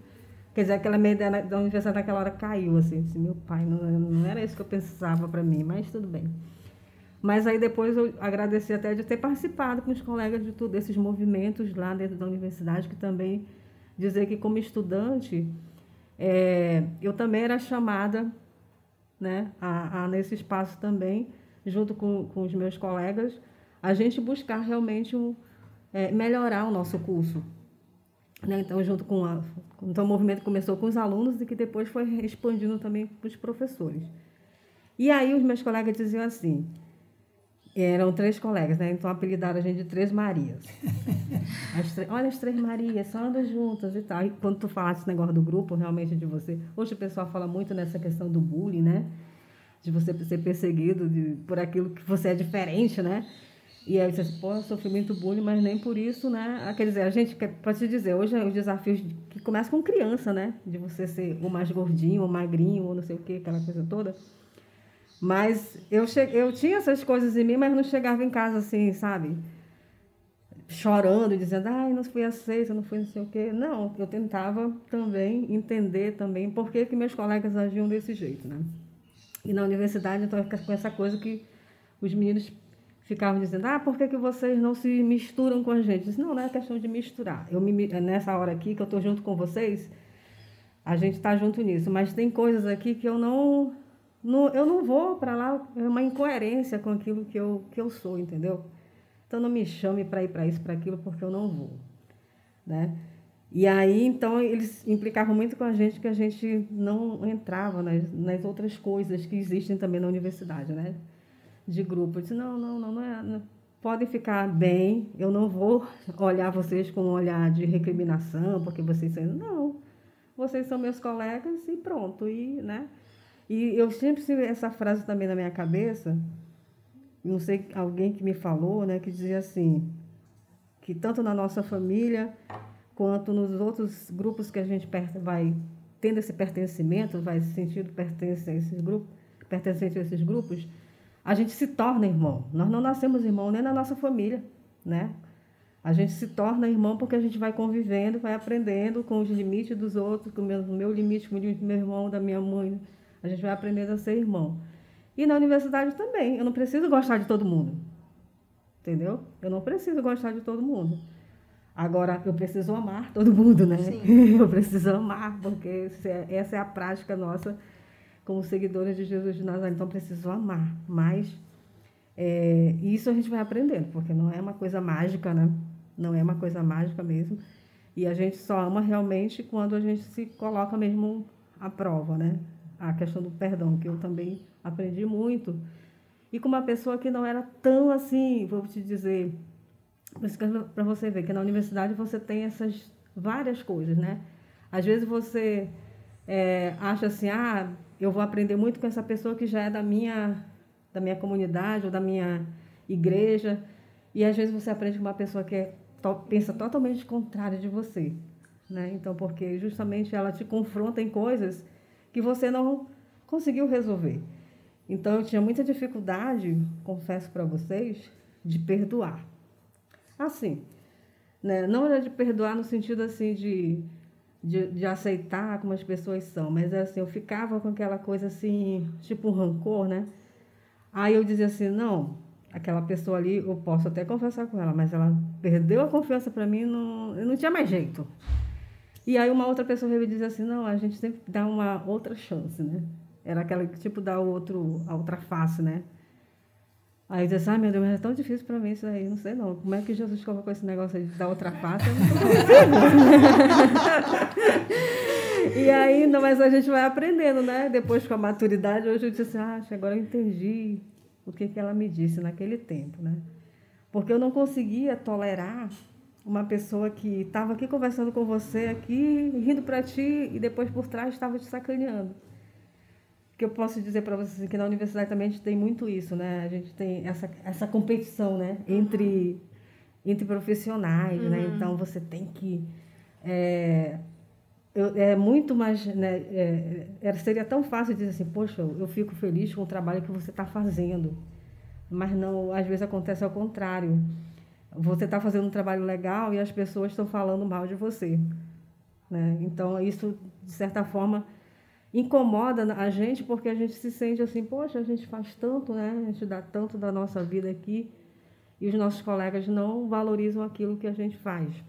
Quer dizer, aquela minha ideia da universidade naquela hora caiu, assim, assim meu pai, não, não era isso que eu pensava para mim, mas tudo bem. Mas aí depois eu agradeci até de ter participado com os colegas de tudo, desses movimentos lá dentro da universidade, que também dizer que como estudante, é, eu também era chamada né, a, a, nesse espaço também, junto com, com os meus colegas, a gente buscar realmente um, é, melhorar o nosso curso, né? Então, junto com a, então, o movimento começou com os alunos e que depois foi expandindo também para os professores. E aí os meus colegas diziam assim, eram três colegas, né? Então apelidaram a gente de Três Marias. As Olha as Três Marias, só andam juntas e tal. E quando tu falaste esse negócio do grupo, realmente de você... Hoje o pessoal fala muito nessa questão do bullying, né? De você ser perseguido de, por aquilo que você é diferente, né? E aí disse assim, pô, eu sofri muito bullying, mas nem por isso, né? Ah, quer dizer, a gente, pode te dizer, hoje é os desafios que começam com criança, né? De você ser o mais gordinho, ou magrinho, ou não sei o quê, aquela coisa toda. Mas eu, cheguei, eu tinha essas coisas em mim, mas não chegava em casa assim, sabe? Chorando, dizendo, ai, não fui aceita, não fui não sei o quê. Não, eu tentava também entender também por que, que meus colegas agiam desse jeito, né? E na universidade, então, com essa coisa que os meninos ficavam dizendo, ah, por que, que vocês não se misturam com a gente? Eu disse, não, não é questão de misturar. Eu me, nessa hora aqui que eu estou junto com vocês, a gente está junto nisso. Mas tem coisas aqui que eu não, não eu não vou para lá, é uma incoerência com aquilo que eu, que eu sou, entendeu? Então não me chame para ir para isso, para aquilo, porque eu não vou, né? E aí, então, eles implicavam muito com a gente que a gente não entrava nas, nas outras coisas que existem também na universidade, né? de grupo. Eu disse, não, não, não, não é. Não. Podem ficar bem, eu não vou olhar vocês com um olhar de recriminação, porque vocês são. Não, vocês são meus colegas e pronto. E, né? E eu sempre tive essa frase também na minha cabeça, não sei, alguém que me falou, né, que dizia assim, que tanto na nossa família quanto nos outros grupos que a gente vai tendo esse pertencimento, vai se sentindo pertence a esses grupos, pertencente a esses grupos, a gente se torna irmão. Nós não nascemos irmão nem na nossa família, né? A gente se torna irmão porque a gente vai convivendo, vai aprendendo com os limites dos outros, com o meu, meu limite, com o limite do meu irmão, da minha mãe. A gente vai aprendendo a ser irmão. E na universidade também. Eu não preciso gostar de todo mundo. Entendeu? Eu não preciso gostar de todo mundo. Agora, eu preciso amar todo mundo, né? Sim. Eu preciso amar, porque é, essa é a prática nossa como seguidores de Jesus de Nazaré. Então, preciso amar mais. É, isso a gente vai aprendendo, porque não é uma coisa mágica, né? não é uma coisa mágica mesmo. E a gente só ama realmente quando a gente se coloca mesmo à prova, né? A questão do perdão, que eu também aprendi muito. E com uma pessoa que não era tão assim, vou te dizer, para você ver que na universidade você tem essas várias coisas, né? Às vezes você é, acha assim, ah, eu vou aprender muito com essa pessoa que já é da minha, da minha comunidade ou da minha igreja, e às vezes você aprende com uma pessoa que é, to, pensa totalmente contrária de você, né? Então, porque justamente ela te confronta em coisas que você não conseguiu resolver. Então, eu tinha muita dificuldade, confesso para vocês, de perdoar. Assim, né? não era de perdoar no sentido assim de, de, de, aceitar como as pessoas são, mas assim, eu ficava com aquela coisa assim, tipo um rancor, né? Aí eu dizia assim, não, aquela pessoa ali, eu posso até conversar com ela, mas ela perdeu a confiança para mim, não, não tinha mais jeito. E aí uma outra pessoa veio dizer assim, não, a gente sempre dá uma outra chance, né? Era aquela tipo da outro, a outra face, né? Aí eu disse, ah, meu Deus, mas é tão difícil para mim isso aí, não sei não. Como é que Jesus colocou esse negócio aí da outra face? e aí, não, mas a gente vai aprendendo, né? Depois com a maturidade, hoje eu disse assim, ah, agora eu entendi o que, que ela me disse naquele tempo, né? Porque eu não conseguia tolerar uma pessoa que estava aqui conversando com você, aqui, rindo para ti, e depois por trás estava te sacaneando que eu posso dizer para vocês assim, que na universidade também a gente tem muito isso, né? A gente tem essa, essa competição, né? Entre, entre profissionais, né? uhum. né? Então, você tem que... É, eu, é muito mais... Né? É, seria tão fácil dizer assim, poxa, eu fico feliz com o trabalho que você está fazendo. Mas não, às vezes acontece ao contrário. Você está fazendo um trabalho legal e as pessoas estão falando mal de você. Né? Então, isso, de certa forma incomoda a gente porque a gente se sente assim, poxa, a gente faz tanto, né? A gente dá tanto da nossa vida aqui e os nossos colegas não valorizam aquilo que a gente faz.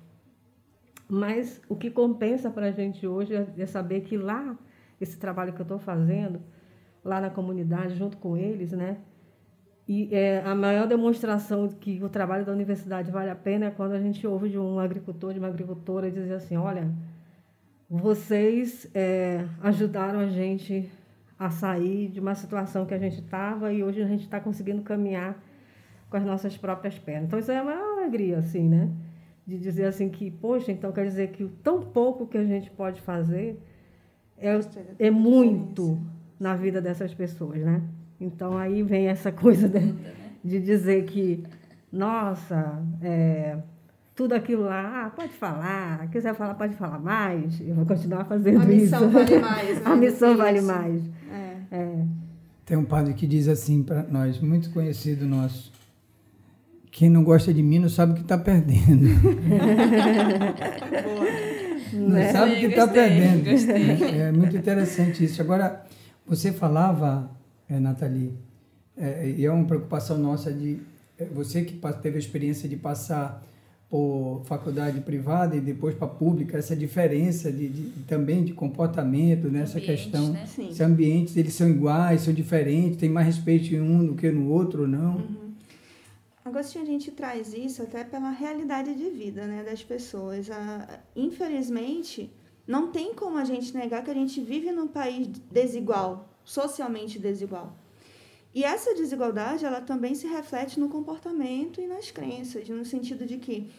Mas o que compensa para a gente hoje é, é saber que lá, esse trabalho que eu estou fazendo, lá na comunidade, junto com eles, né? E é, a maior demonstração de que o trabalho da universidade vale a pena é quando a gente ouve de um agricultor, de uma agricultora, dizer assim, olha, vocês é, ajudaram a gente a sair de uma situação que a gente estava e hoje a gente está conseguindo caminhar com as nossas próprias pernas. Então, isso é uma alegria, assim, né? De dizer assim que, poxa, então quer dizer que o tão pouco que a gente pode fazer é, é muito na vida dessas pessoas, né? Então, aí vem essa coisa de, de dizer que, nossa, é, tudo aquilo lá, ah, pode falar, quiser falar, pode falar mais, eu vou continuar fazendo isso. A missão vale mais. Né? A missão vale mais. É. É. Tem um padre que diz assim para nós, muito conhecido nosso, quem não gosta de mim não sabe o que está perdendo. não né? sabe o que está perdendo. É, é muito interessante isso. Agora, você falava, é, Nathalie, é, e é uma preocupação nossa de é, você que teve a experiência de passar por faculdade privada e depois para pública, essa diferença de, de, também de comportamento, nessa né? questão. Né? Se ambientes eles são iguais, são diferentes, tem mais respeito em um do que no outro ou não. Uhum. Agostinho, a gente traz isso até pela realidade de vida né, das pessoas. Ah, infelizmente, não tem como a gente negar que a gente vive num país desigual, socialmente desigual. E essa desigualdade, ela também se reflete no comportamento e nas crenças, no sentido de que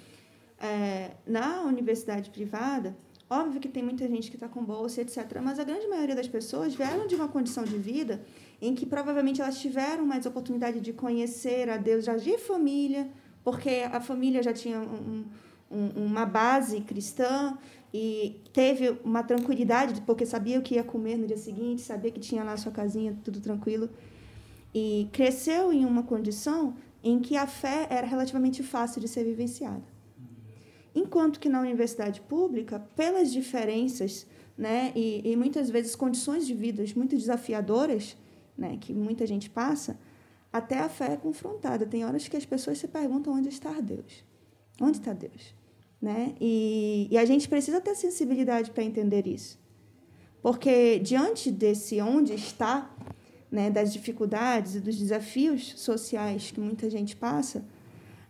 é, na universidade privada, óbvio que tem muita gente que está com bolsa, etc., mas a grande maioria das pessoas vieram de uma condição de vida em que provavelmente elas tiveram mais oportunidade de conhecer a Deus já de família, porque a família já tinha um, um, uma base cristã e teve uma tranquilidade, porque sabia o que ia comer no dia seguinte, sabia que tinha lá sua casinha, tudo tranquilo e cresceu em uma condição em que a fé era relativamente fácil de ser vivenciada. Enquanto que na universidade pública, pelas diferenças né, e, e muitas vezes condições de vida muito desafiadoras né, que muita gente passa, até a fé é confrontada. Tem horas que as pessoas se perguntam onde está Deus. Onde está Deus? Né? E, e a gente precisa ter sensibilidade para entender isso. Porque diante desse onde está, né, das dificuldades e dos desafios sociais que muita gente passa,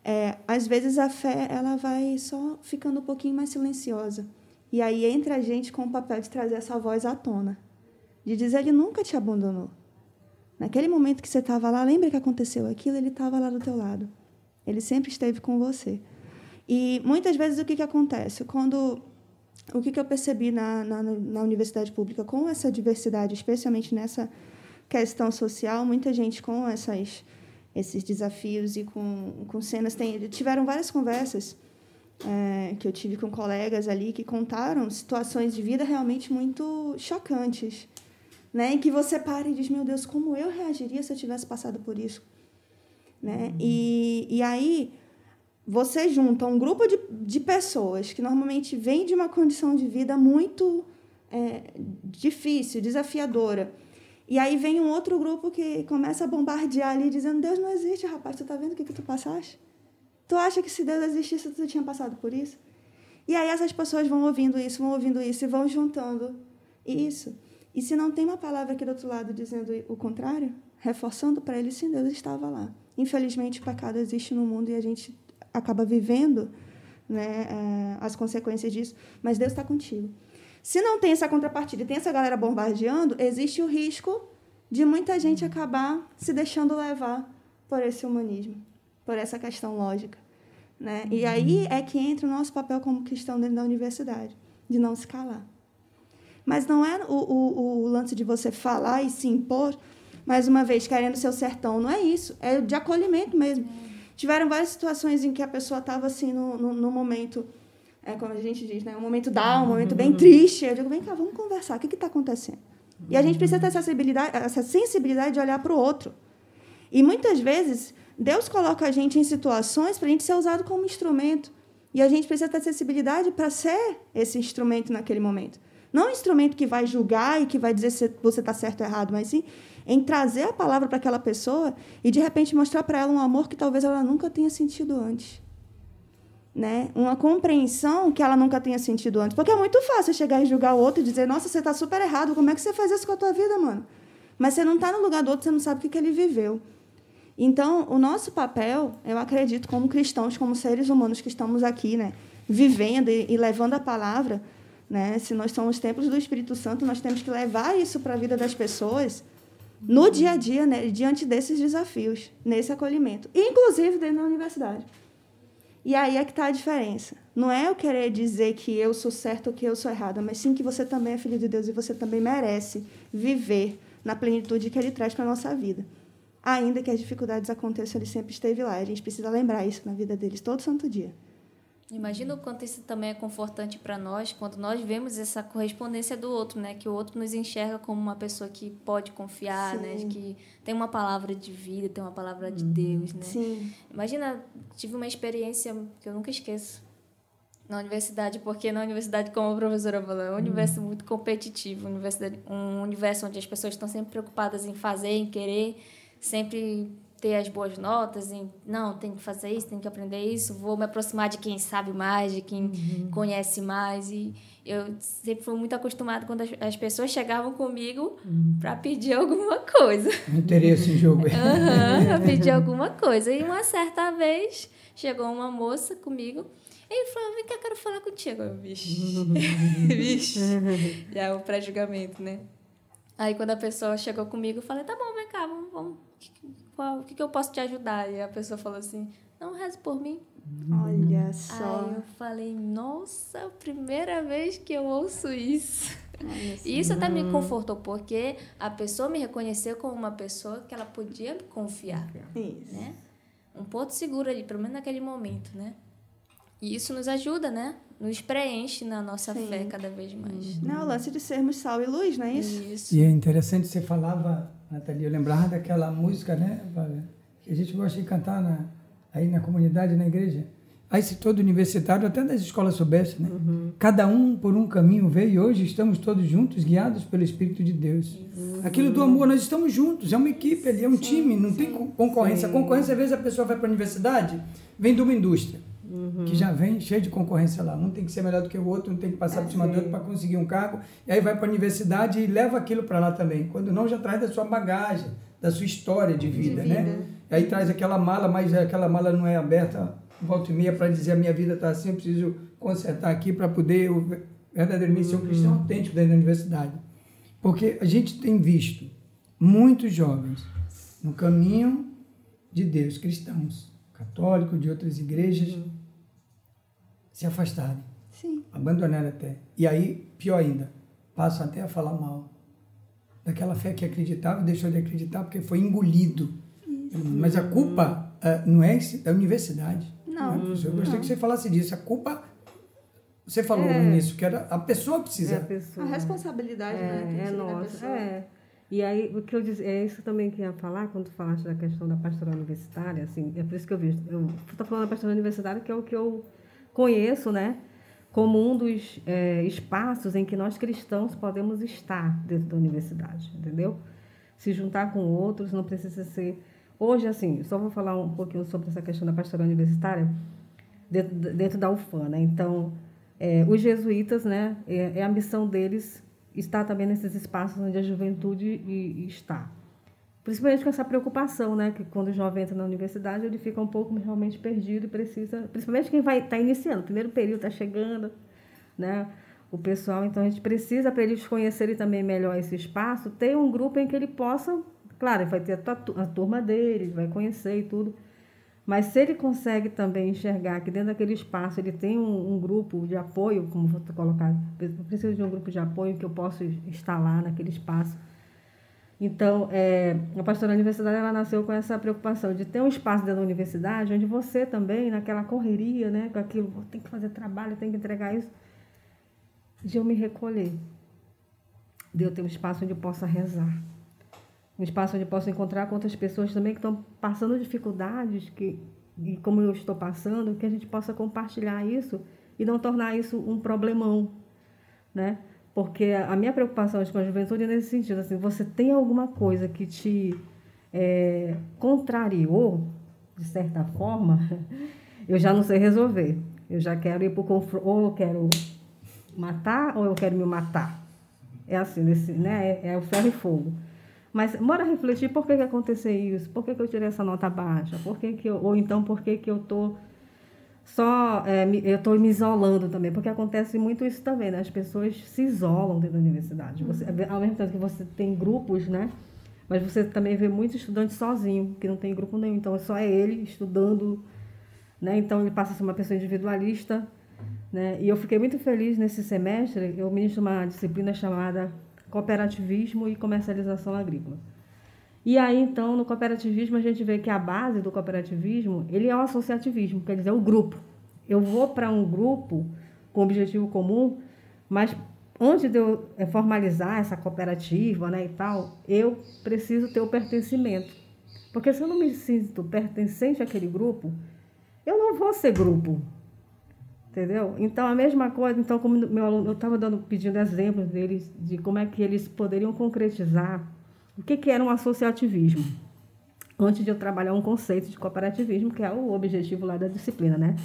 é, às vezes a fé ela vai só ficando um pouquinho mais silenciosa. E aí entra a gente com o papel de trazer essa voz à tona, de dizer ele nunca te abandonou. Naquele momento que você estava lá, lembra que aconteceu aquilo? Ele estava lá do teu lado. Ele sempre esteve com você. E muitas vezes o que, que acontece? Quando o que, que eu percebi na, na, na universidade pública com essa diversidade, especialmente nessa questão social, muita gente com essas, esses desafios e com, com cenas. Tem, tiveram várias conversas é, que eu tive com colegas ali que contaram situações de vida realmente muito chocantes. Né? Em que você para e diz: Meu Deus, como eu reagiria se eu tivesse passado por isso? Né? Uhum. E, e aí você junta um grupo de, de pessoas que normalmente vem de uma condição de vida muito é, difícil, desafiadora. E aí vem um outro grupo que começa a bombardear ali, dizendo: Deus não existe, rapaz, tu tá vendo o que, que tu passaste? Tu acha que se Deus existisse, tu tinha passado por isso? E aí essas pessoas vão ouvindo isso, vão ouvindo isso e vão juntando isso. E se não tem uma palavra aqui do outro lado dizendo o contrário, reforçando para eles, sim, Deus estava lá. Infelizmente, o pecado existe no mundo e a gente acaba vivendo né, eh, as consequências disso, mas Deus está contigo. Se não tem essa contrapartida e tem essa galera bombardeando, existe o risco de muita gente acabar se deixando levar por esse humanismo, por essa questão lógica. Né? E aí é que entra o nosso papel como cristão dentro da universidade, de não se calar. Mas não é o, o, o lance de você falar e se impor, mais uma vez, querendo ser o sertão, não é isso. É de acolhimento mesmo. Tiveram várias situações em que a pessoa estava assim no, no, no, momento, é como a gente diz, né? Um momento down, um momento bem triste. Eu digo, vem cá, vamos conversar, o que está acontecendo? E a gente precisa ter essa sensibilidade, essa sensibilidade de olhar para o outro. E muitas vezes, Deus coloca a gente em situações para a gente ser usado como instrumento. E a gente precisa ter sensibilidade para ser esse instrumento naquele momento. Não um instrumento que vai julgar e que vai dizer se você está certo ou errado, mas sim em trazer a palavra para aquela pessoa e de repente mostrar para ela um amor que talvez ela nunca tenha sentido antes. Né? Uma compreensão que ela nunca tenha sentido antes. Porque é muito fácil chegar e julgar o outro e dizer: Nossa, você está super errado, como é que você faz isso com a tua vida, mano? Mas você não está no lugar do outro, você não sabe o que, que ele viveu. Então, o nosso papel, eu acredito, como cristãos, como seres humanos que estamos aqui, né, vivendo e, e levando a palavra, né, se nós somos templos do Espírito Santo, nós temos que levar isso para a vida das pessoas no dia a dia, né, diante desses desafios, nesse acolhimento, inclusive dentro da universidade. E aí é que está a diferença. Não é eu querer dizer que eu sou certo ou que eu sou errada, mas sim que você também é filho de Deus e você também merece viver na plenitude que Ele traz para a nossa vida. Ainda que as dificuldades aconteçam, Ele sempre esteve lá. A gente precisa lembrar isso na vida deles todo santo dia. Imagina o quanto isso também é confortante para nós quando nós vemos essa correspondência do outro, né? Que o outro nos enxerga como uma pessoa que pode confiar, Sim. né? Que tem uma palavra de vida, tem uma palavra de uhum. Deus, né? Sim. Imagina, tive uma experiência que eu nunca esqueço na universidade, porque na universidade, como a professora falou, é um universo uhum. muito competitivo, universo, um universo onde as pessoas estão sempre preocupadas em fazer, em querer, sempre ter as boas notas, em não, tem que fazer isso, tem que aprender isso, vou me aproximar de quem sabe mais, de quem uhum. conhece mais. E eu sempre fui muito acostumada quando as, as pessoas chegavam comigo uhum. para pedir alguma coisa. Interesse em jogo. uhum, para pedir alguma coisa. E uma certa vez chegou uma moça comigo e falou: Vem cá, quero falar contigo. Eu, vixe, vixe. Já é o pré-julgamento, né? Aí quando a pessoa chegou comigo, eu falei: Tá bom, vem cá, vamos. vamos qual, o que, que eu posso te ajudar? E a pessoa falou assim, não, reze por mim. Olha só. Aí eu falei, nossa, primeira vez que eu ouço isso. E isso até me confortou, porque a pessoa me reconheceu como uma pessoa que ela podia confiar. Isso. Né? Um ponto seguro ali, pelo menos naquele momento, né? E isso nos ajuda, né? Nos preenche na nossa Sim. fé cada vez mais. Não, é o lance de sermos sal e luz, não é isso? Isso. E é interessante, você falava Nathalie, eu lembrava daquela música, né, que a gente gosta de cantar na, aí na comunidade, na igreja. Aí se todo universitário, até das escolas soubesse, né? Uhum. Cada um por um caminho veio e hoje estamos todos juntos, guiados pelo Espírito de Deus. Uhum. Aquilo do amor, nós estamos juntos, é uma equipe ali, é um sim, time, não sim. tem concorrência. Sim. A concorrência, às vezes, a pessoa vai para a universidade, vem de uma indústria uhum. que já vem cheio de concorrência lá. Um tem que ser melhor do que o outro, um tem que passar é, por cima do outro para conseguir um cargo. E aí vai para a universidade e leva aquilo para lá também. Quando não, já traz da sua bagagem, da sua história de vida, de vida. né? Aí traz aquela mala, mas aquela mala não é aberta volta e meia para dizer a minha vida está assim, eu preciso consertar aqui para poder eu, verdadeiramente ser um cristão Uhum. autêntico dentro da universidade. Porque a gente tem visto muitos jovens no caminho de Deus, cristãos, católicos, de outras igrejas, Uhum. Se afastarem, Sim. abandonarem até. E aí, pior ainda, passam até a falar mal daquela fé que acreditava e deixou de acreditar porque foi engolido. Mas a culpa ah, não é da universidade. Não. é, professor? Eu gostaria que você falasse disso. A culpa, você falou É. no início, que era a pessoa É a precisa. pessoa. A responsabilidade, né? É, é ser da nossa. É. E aí, o que eu disse, é isso também que eu ia falar quando tu falaste da questão da pastoral universitária, assim, é por isso que eu vi, eu estou falando da pastoral universitária, que é o que eu conheço, né, como um dos é, espaços em que nós cristãos podemos estar dentro da universidade, entendeu? Se juntar com outros, não precisa ser... Hoje, assim, só vou falar um pouquinho sobre essa questão da pastoral universitária, dentro, dentro da UFAM, né? Então, é, os jesuítas, né, é, é a missão deles estar também nesses espaços onde a juventude está. Principalmente com essa preocupação, né, que quando o jovem entra na universidade, ele fica um pouco realmente perdido e precisa, principalmente quem vai estar iniciando, o primeiro período está chegando, né, o pessoal, então a gente precisa para eles conhecerem também melhor esse espaço, ter um grupo em que ele possa, claro, ele vai ter a, a turma dele, vai conhecer e tudo, mas se ele consegue também enxergar que dentro daquele espaço ele tem um, um grupo de apoio, como vou colocar, eu preciso de um grupo de apoio que eu possa lá naquele espaço. Então, é, a pastora universidade ela nasceu com essa preocupação de ter um espaço dentro da universidade onde você também, naquela correria, né, com aquilo, "Pô, tem que fazer trabalho, tem que entregar isso, de eu me recolher, de eu ter um espaço onde eu possa rezar, um espaço onde eu possa encontrar com outras pessoas também que estão passando dificuldades, que, e como eu estou passando, que a gente possa compartilhar isso e não tornar isso um problemão, né? Porque a minha preocupação com a juventude é nesse sentido, assim, você tem alguma coisa que te é, contrariou, de certa forma, eu já não sei resolver. Eu já quero ir para o confronto, ou eu quero matar ou eu quero me matar. É assim, nesse, né? é, é o ferro e fogo. Mas bora refletir por que, que aconteceu isso, por que, que eu tirei essa nota baixa, por que que eu, ou então por que, que eu estou só é, eu estou me isolando também, porque acontece muito isso também, né? As pessoas se isolam dentro da universidade. Você, ao mesmo tempo que você tem grupos, né? Mas você também vê muito estudante sozinho, que não tem grupo nenhum. Então, só é ele estudando, né? Então, ele passa a ser uma pessoa individualista, né? E eu fiquei muito feliz nesse semestre, eu ministro uma disciplina chamada Cooperativismo e Comercialização Agrícola. E aí, então, no cooperativismo, a gente vê que a base do cooperativismo, ele é o associativismo, quer dizer, o grupo. Eu vou para um grupo com objetivo comum, mas antes de eu eh, formalizar essa cooperativa né, e tal, eu preciso ter o pertencimento. Porque se eu não me sinto pertencente àquele grupo, eu não vou ser grupo. Entendeu? Então, a mesma coisa, então, como meu aluno, eu estava dando, pedindo exemplos deles de como é que eles poderiam concretizar o que, que era um associativismo. Antes de eu trabalhar um conceito de cooperativismo, que é o objetivo lá da disciplina, né?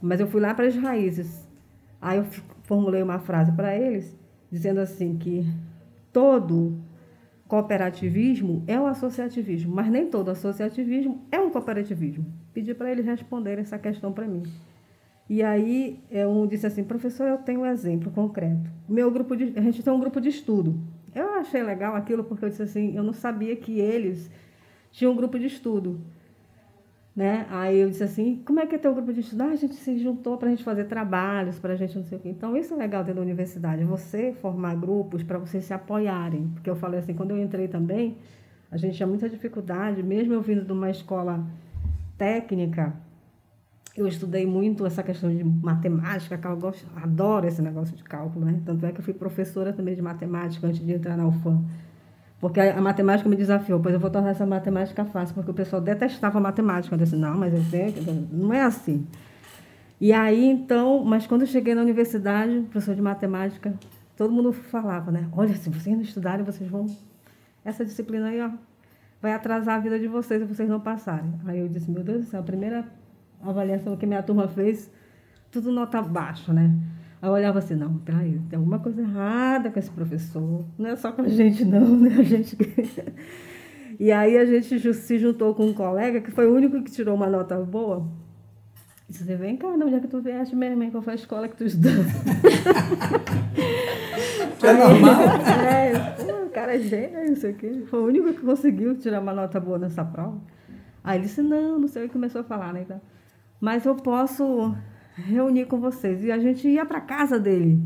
Mas eu fui lá para as raízes. Aí eu formulei uma frase para eles, dizendo assim que todo cooperativismo é um associativismo, mas nem todo associativismo é um cooperativismo. Pedi para eles responderem essa questão para mim. E aí eu disse assim, professor, eu tenho um exemplo concreto. Meu grupo de, a gente tem um grupo de estudo. Eu achei legal aquilo porque eu disse assim, eu não sabia que eles tinham um grupo de estudo. Né? Aí eu disse assim, como é que é teu grupo de estudo? Ah, a gente se juntou para a gente fazer trabalhos, para a gente não sei o quê. Então, isso é legal dentro da universidade, você formar grupos para vocês se apoiarem. Porque eu falei assim, quando eu entrei também, a gente tinha muita dificuldade, mesmo eu vindo de uma escola técnica, eu estudei muito essa questão de matemática, que eu gosto, adoro esse negócio de cálculo, né? Tanto é que eu fui professora também de matemática antes de entrar na UFAM. Porque a a matemática me desafiou, pois eu vou tornar essa matemática fácil, porque o pessoal detestava matemática. Eu disse, não, mas eu tenho. Não é assim. E aí, então, mas quando eu cheguei na universidade, professor de matemática, todo mundo falava, né? Olha, se vocês não estudarem, vocês vão... Essa disciplina aí, ó, vai atrasar a vida de vocês se vocês não passarem. Aí eu disse, meu Deus do céu, a primeira avaliação que minha turma fez, tudo nota baixa, né? Aí eu olhava assim, não, peraí, tem alguma coisa errada com esse professor. Não é só com a gente, não, né? A gente. E aí a gente se juntou com um colega que foi o único que tirou uma nota boa. Disse, você vem cá, não, onde é que tu vieste mesmo, hein? Qual foi a escola que tu estudou? é normal? É, o cara é gênio, isso aqui. Foi o único que conseguiu tirar uma nota boa nessa prova. Aí ele disse, não, não sei o que começou a falar, né? Então, mas eu posso reunir com vocês. E a gente ia para casa dele.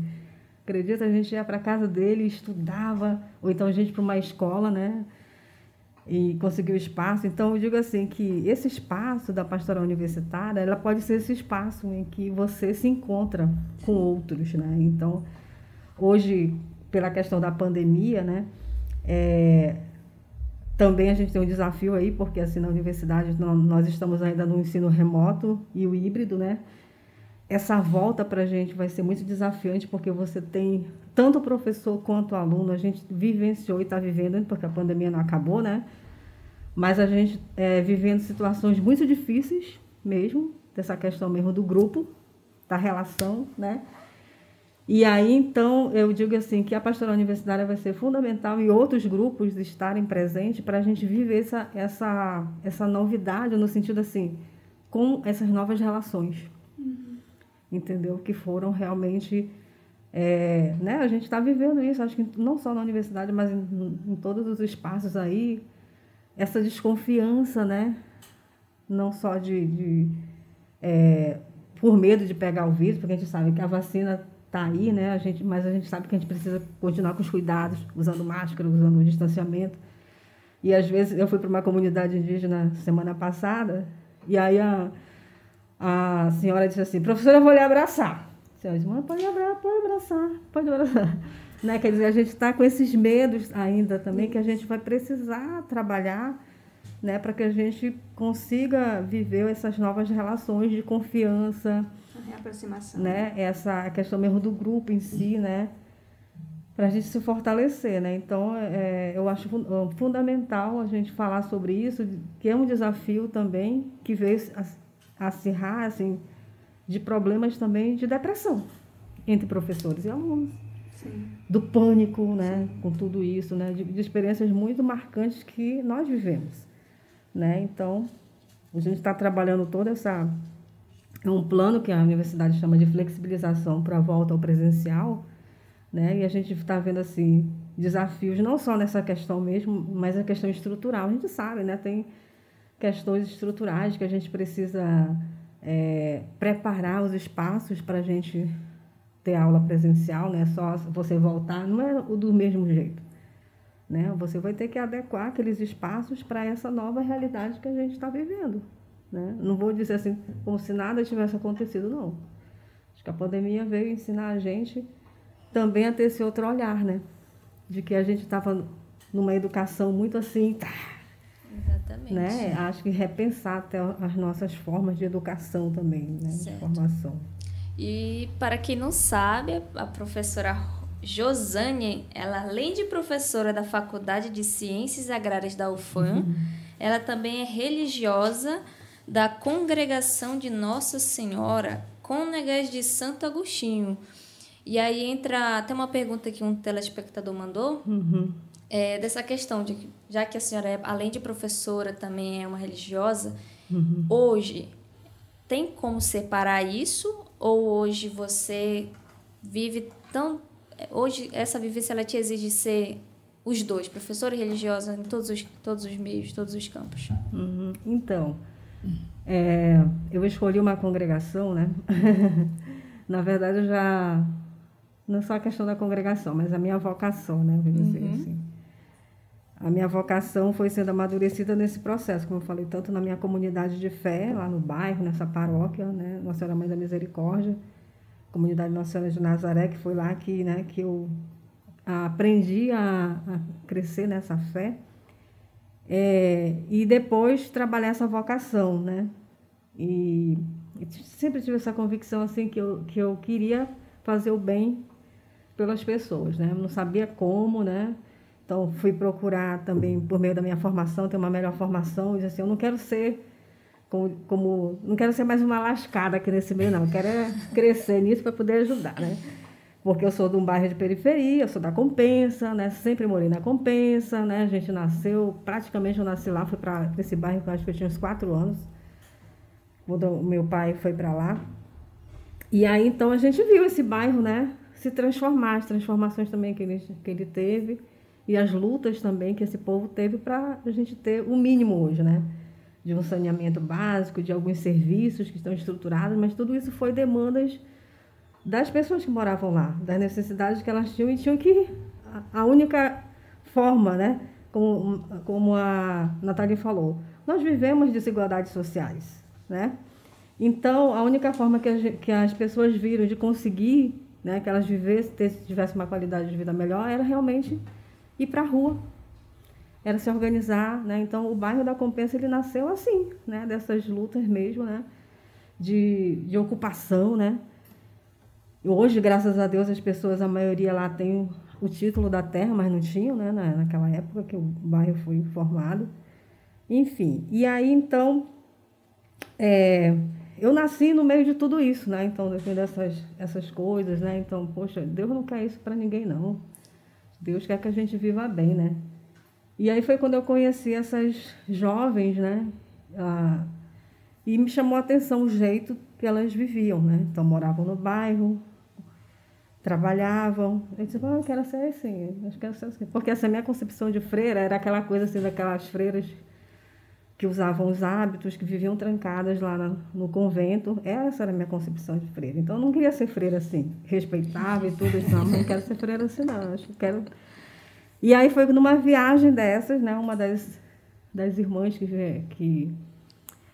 Acredita? A gente ia para casa dele, estudava, ou então a gente para uma escola, né? E conseguiu espaço. Então, eu digo assim que esse espaço da pastoral universitária, ela pode ser esse espaço em que você se encontra com outros, né? Então, hoje, pela questão da pandemia, né? É, também a gente tem um desafio aí, porque assim na universidade nós estamos ainda no ensino remoto e o híbrido, né? essa volta para a gente vai ser muito desafiante, porque você tem tanto o professor quanto o aluno, a gente vivenciou e está vivendo, porque a pandemia não acabou, né? Mas a gente é, vivendo situações muito difíceis mesmo, dessa questão mesmo do grupo, da relação, né? E aí, então, eu digo assim, que a pastoral universitária vai ser fundamental e outros grupos estarem presentes para a gente viver essa, essa, essa novidade, no sentido assim, com essas novas relações entendeu? Que foram realmente. É, né? A gente está vivendo isso, acho que não só na universidade, mas em, em todos os espaços aí, essa desconfiança, né? Não só de, de é, por medo de pegar o vírus, porque a gente sabe que a vacina está aí, né? A gente, mas a gente sabe que a gente precisa continuar com os cuidados, usando máscara, usando o distanciamento. E às vezes eu fui para uma comunidade indígena semana passada, e aí a, a senhora disse assim, professora, eu vou lhe abraçar. A disse, pode abraçar, pode abraçar, pode abraçar. Né? Quer dizer, a gente está com esses medos ainda também, que a gente vai precisar trabalhar né, para que a gente consiga viver essas novas relações de confiança. A reaproximação. Né? Essa questão mesmo do grupo em si, né? para a gente se fortalecer, né? Então, é, eu acho fundamental a gente falar sobre isso, que é um desafio também que veio acirrar, assim, de problemas também de depressão entre professores e alunos. Sim. Do pânico, né, Sim. com tudo isso, né, de, de, experiências muito marcantes que nós vivemos, né? Então, a gente está trabalhando toda essa é um plano que a universidade chama de flexibilização para a volta ao presencial, né? E a gente está vendo assim desafios não só nessa questão mesmo, mas a questão estrutural. A gente sabe, né? Tem questões estruturais que a gente precisa é, preparar os espaços para a gente ter aula presencial, né? Só você voltar, não é do mesmo jeito. Né? Você vai ter que adequar aqueles espaços para essa nova realidade que a gente está vivendo. Né? Não vou dizer assim, como se nada tivesse acontecido, não. Acho que a pandemia veio ensinar a gente também a ter esse outro olhar, né? De que a gente estava numa educação muito assim, tá, Exatamente. Né? Acho que repensar até as nossas formas de educação também, né? de formação. E para quem não sabe, a professora Josane, ela além de professora da Faculdade de Ciências Agrárias da UFAM, uhum. ela também é religiosa da Congregação de Nossa Senhora Cônegas de Santo Agostinho. E aí entra até uma pergunta que um telespectador mandou, uhum é, dessa questão de que, já que a senhora, é, além de professora, também é uma religiosa, uhum. hoje tem como separar isso? Ou hoje você vive tão. Hoje essa vivência ela te exige ser os dois, professora e religiosa, em todos os, todos os meios, todos os campos? Uhum. Então, é, eu escolhi uma congregação, né? Na verdade, eu já. Não só a questão da congregação, mas a minha vocação, né? Vou dizer uhum. assim a minha vocação foi sendo amadurecida nesse processo, como eu falei, tanto na minha comunidade de fé, lá no bairro, nessa paróquia, né, Nossa Senhora Mãe da Misericórdia, comunidade Nossa Senhora de Nazaré, que foi lá que, né, que eu aprendi a, a crescer nessa fé. É, e depois trabalhar essa vocação, né? E, sempre tive essa convicção assim que eu, que eu queria fazer o bem pelas pessoas, né? Eu não sabia como, né? Então, fui procurar também, por meio da minha formação, ter uma melhor formação. E assim, eu não quero ser como, como, não quero ser mais uma lascada aqui nesse meio, não. Eu quero é crescer nisso para poder ajudar, né? Porque eu sou de um bairro de periferia, eu sou da Compensa, né? Sempre morei na Compensa, né? A gente nasceu, praticamente eu nasci lá, fui para esse bairro que eu acho que eu tinha uns quatro anos, quando meu pai foi para lá. E aí, então, a gente viu esse bairro, né? Se transformar, as transformações também que ele, que ele teve e as lutas também que esse povo teve para a gente ter o mínimo hoje, né? De um saneamento básico, de alguns serviços que estão estruturados, mas tudo isso foi demandas das pessoas que moravam lá, das necessidades que elas tinham e tinham que. A única forma, né? Como, como a Natália falou, nós vivemos desigualdades sociais, né? Então, a única forma que, a, que as pessoas viram de conseguir né, que elas vivessem, tivessem uma qualidade de vida melhor, era realmente ir para a rua, era se organizar, né? Então, o bairro da Compensa ele nasceu assim, né? Dessas lutas mesmo, né? De, de ocupação, né? Hoje, graças a Deus, as pessoas, a maioria lá tem o título da terra, mas não tinham, né, naquela época que o bairro foi formado. Enfim, e aí então, é, eu nasci no meio de tudo isso, né? Então, dessas essas coisas, né? Então, poxa, Deus não quer isso para ninguém, não. Deus quer que a gente viva bem, né? E aí foi quando eu conheci essas jovens, né? Ah, e me chamou a atenção o jeito que elas viviam, né? Então, moravam no bairro, trabalhavam. Eu disse, ah, eu quero ser assim, eu quero ser assim. Porque essa minha concepção de freira era aquela coisa assim, daquelas freiras que usavam os hábitos, que viviam trancadas lá no, convento. Essa era a minha concepção de freira. Então, eu não queria ser freira assim, respeitável e tudo. isso não, não quero ser freira assim, não. Acho que quero... E aí foi numa viagem dessas, né, uma das, das irmãs que, que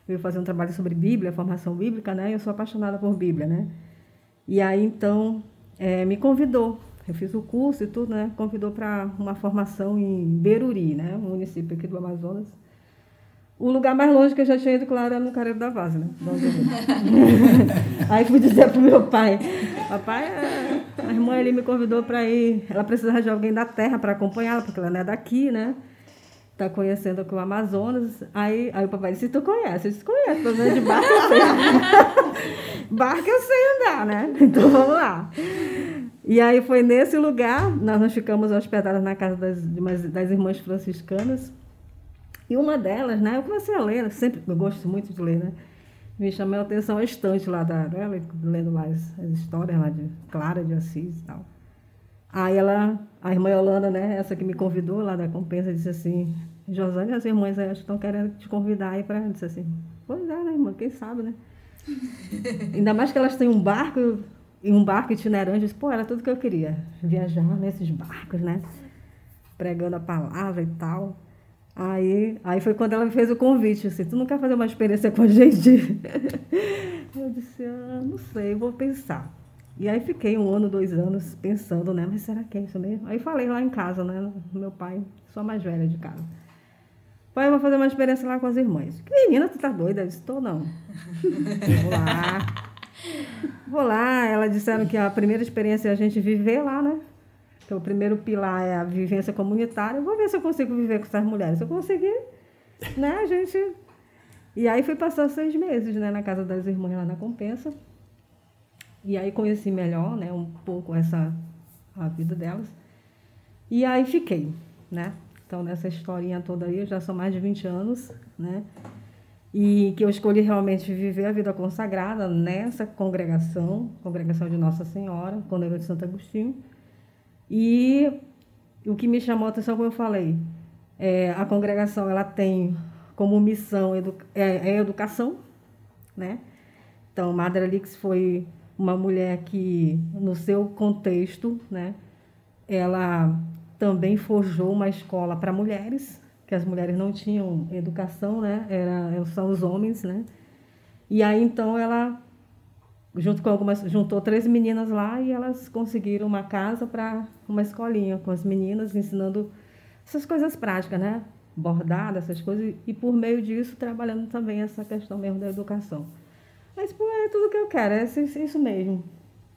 veio fazer um trabalho sobre Bíblia, formação bíblica, né? Eu sou apaixonada por Bíblia, né? E aí, então, é, me convidou. Eu fiz o curso e tudo, né? Convidou para uma formação em Beruri, né? Um município aqui do Amazonas. O lugar mais longe que eu já tinha ido, claro, era no Careiro da Vaza, né? Aí fui dizer pro meu pai, papai, é, a irmã ali me convidou para ir, ela precisava de alguém da terra para acompanhá-la, porque ela não é daqui, né? Tá conhecendo aqui o Amazonas. Aí, aí o papai disse, tu conhece? Eu disse, conheço, pelo menos de barco eu sei. barco eu sei andar, né? Então vamos lá. E aí foi nesse lugar, nós, nós ficamos hospedadas na casa das, das irmãs franciscanas. E uma delas, né, eu comecei a ler, sempre, eu gosto muito de ler, né? Me chamou a atenção a estante lá da, né, lendo lá as, as, histórias lá de Clara de Assis e tal. Aí ela, a irmã Yolanda, né, essa que me convidou lá da compensa, disse assim, Josane, as irmãs aí estão querendo te convidar aí para. Disse assim, pois é, né, irmã, quem sabe, né? Ainda mais que elas têm um barco, e um barco itinerante, disse, pô, era tudo que eu queria, viajar nesses barcos, né? Pregando a palavra e tal. Aí, aí foi quando ela me fez o convite, assim, tu não quer fazer uma experiência com a gente? eu disse, ah, não sei, vou pensar. E aí fiquei um ano, dois anos pensando, né? Mas será que é isso mesmo? Aí falei lá em casa, né? Meu pai, sou a mais velha de casa. Pai, eu vou fazer uma experiência lá com as irmãs. Que menina, tu tá doida? Eu disse, tô não. vou lá. Vou lá. Elas disseram que a primeira experiência é a gente viver lá, né? Que o primeiro pilar é a vivência comunitária. Eu vou ver se eu consigo viver com essas mulheres. Se eu conseguir, né, a gente... E aí fui passar seis meses, né, na casa das irmãs lá na Compensa. E aí conheci melhor, né, um pouco essa a vida delas. E aí fiquei, né? Então, nessa historinha toda aí, já são mais de 20 anos, né? E que eu escolhi realmente viver a vida consagrada nessa congregação, congregação de Nossa Senhora, Condeiro de Santo Agostinho. E o que me chamou a atenção, como eu falei, é, a congregação ela tem como missão é, é educação, né? Então, Madre Alix foi uma mulher que, no seu contexto, né, ela também forjou uma escola para mulheres, que as mulheres não tinham educação, né? Era, são os homens, né? E aí então ela junto com algumas juntou três meninas lá e elas conseguiram uma casa para uma escolinha com as meninas ensinando essas coisas práticas, né? Bordada, essas coisas e por meio disso trabalhando também essa questão mesmo da educação. Mas pô, é tudo que eu quero, é isso mesmo,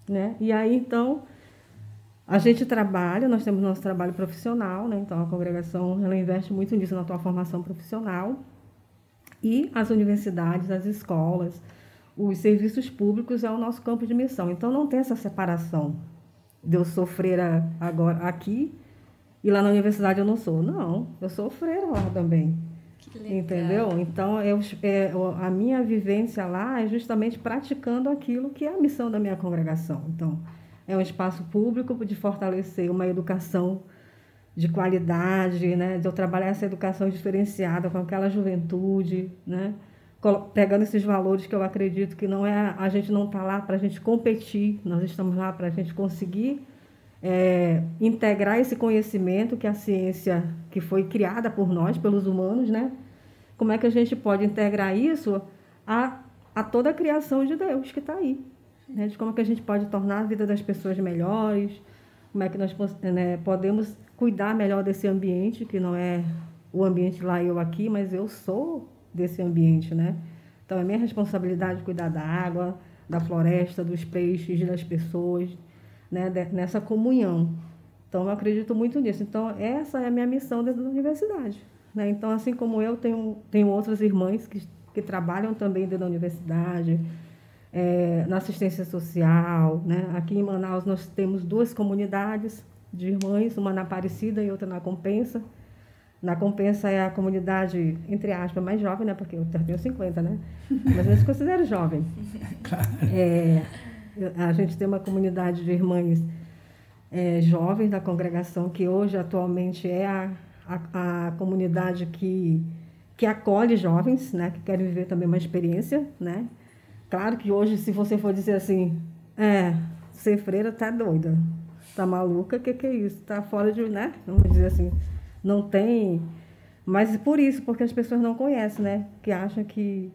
né? E aí então a gente trabalha, nós temos nosso trabalho profissional, né? então a congregação ela investe muito nisso na tua formação profissional. E as universidades, as escolas, os serviços públicos é o nosso campo de missão. Então não tem essa separação de eu sou freira agora aqui e lá na universidade eu não sou. Não, eu sou freira lá também. Entendeu? Então, eu, é, a minha vivência lá é justamente praticando aquilo que é a missão da minha congregação. Então, é um espaço público de fortalecer uma educação de qualidade, né? de eu trabalhar essa educação diferenciada com aquela juventude, né? pegando esses valores que eu acredito que não é a gente não está lá para a gente competir, nós estamos lá para a gente conseguir é, integrar esse conhecimento que a ciência que foi criada por nós, pelos humanos, né? Como é que a gente pode integrar isso a, a toda a criação de Deus que está aí? Né? De como é que a gente pode tornar a vida das pessoas melhores, como é que nós né, podemos cuidar melhor desse ambiente, que não é o ambiente lá e eu aqui, mas eu sou desse ambiente, né? Então, é minha responsabilidade cuidar da água, da floresta, dos peixes, das pessoas, né? nessa comunhão. Então, eu acredito muito nisso. Então, essa é a minha missão dentro da universidade. Né? Então, assim como eu, tenho, tenho outras irmãs que, que trabalham também dentro da universidade, é, na assistência social. Né? Aqui em Manaus, nós temos duas comunidades de irmãs, uma na Aparecida e outra na Compensa. Na Compensa é a comunidade, entre aspas, mais jovem, né? porque eu tenho 50, né? Mas eu se considero jovem. É, a gente tem uma comunidade de irmãs é, jovens da congregação, que hoje, atualmente, é a a, a comunidade que, que acolhe jovens, né, que querem viver também uma experiência, né? Claro que hoje, se você for dizer assim, é, ser freira tá doida, tá maluca, o que, que é isso? Tá fora de, né? Vamos dizer assim, não tem. Mas por isso, porque as pessoas não conhecem, né? Que acham que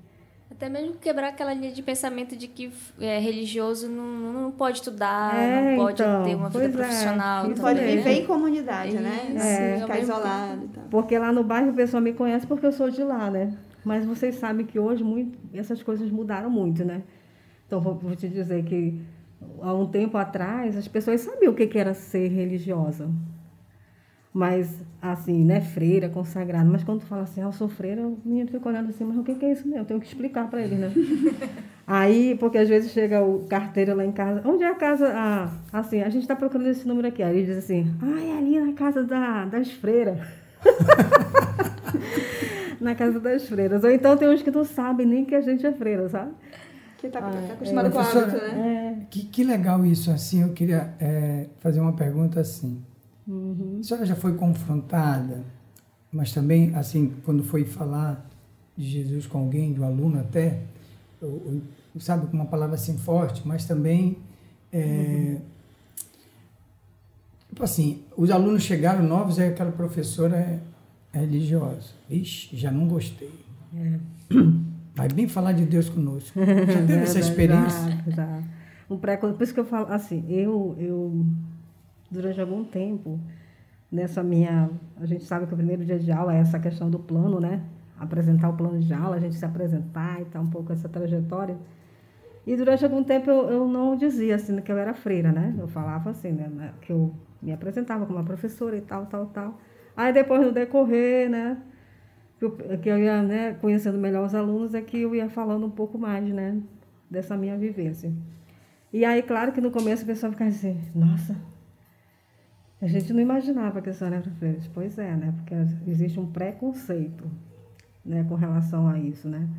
até mesmo quebrar aquela linha de pensamento de que é, religioso não, não pode estudar, é, não pode então, ter uma vida é. profissional. Não pode viver em comunidade, né? É. Ficar isolado. Então. Porque lá no bairro o pessoal me conhece porque eu sou de lá, né? Mas vocês sabem que hoje muito, essas coisas mudaram muito, né? Então, vou, vou te dizer que há um tempo atrás as pessoas sabiam o que era ser religiosa mas assim, né, freira, consagrada. Mas quando tu fala assim, ah, eu sou freira, o menino fica olhando assim, mas o que, que é isso mesmo? Eu tenho que explicar para ele, né? Aí, porque às vezes chega o carteiro lá em casa, onde é a casa? Ah, assim, a gente está procurando esse número aqui. Aí ele diz assim, ah, é ali na casa da, das freiras. na casa das freiras. Ou então tem uns que não sabem nem que a gente é freira, sabe? Que está ah, tá acostumado é, com o hábito, né? É. Que, que legal isso, assim, eu queria é, fazer uma pergunta assim. Uhum. A senhora já foi confrontada, mas também, assim, quando foi falar de Jesus com alguém, do aluno até, ou, ou, sabe, com uma palavra assim forte, mas também. É, uhum. Tipo assim, os alunos chegaram novos e aquela professora é, é religiosa. Ixi, já não gostei. É. Vai bem falar de Deus conosco. Já teve essa experiência? Já, já. Um pré, por isso que eu falo assim, eu, eu durante algum tempo, nessa minha. A gente sabe que o primeiro dia de aula é essa questão do plano, né? Apresentar o plano de aula, a gente se apresentar e tal, um pouco essa trajetória. E durante algum tempo eu, eu não dizia assim que eu era freira, né? Eu falava assim, né? Que eu me apresentava como uma professora e tal, tal, tal. Aí depois no decorrer, né? Que eu, ia né, conhecendo melhor os alunos, é que eu ia falando um pouco mais, né? Dessa minha vivência. E aí, claro que no começo a pessoa ficava assim, nossa, a gente não imaginava que a senhora era freira. Pois é, né? Porque existe um preconceito né, com relação a isso, né?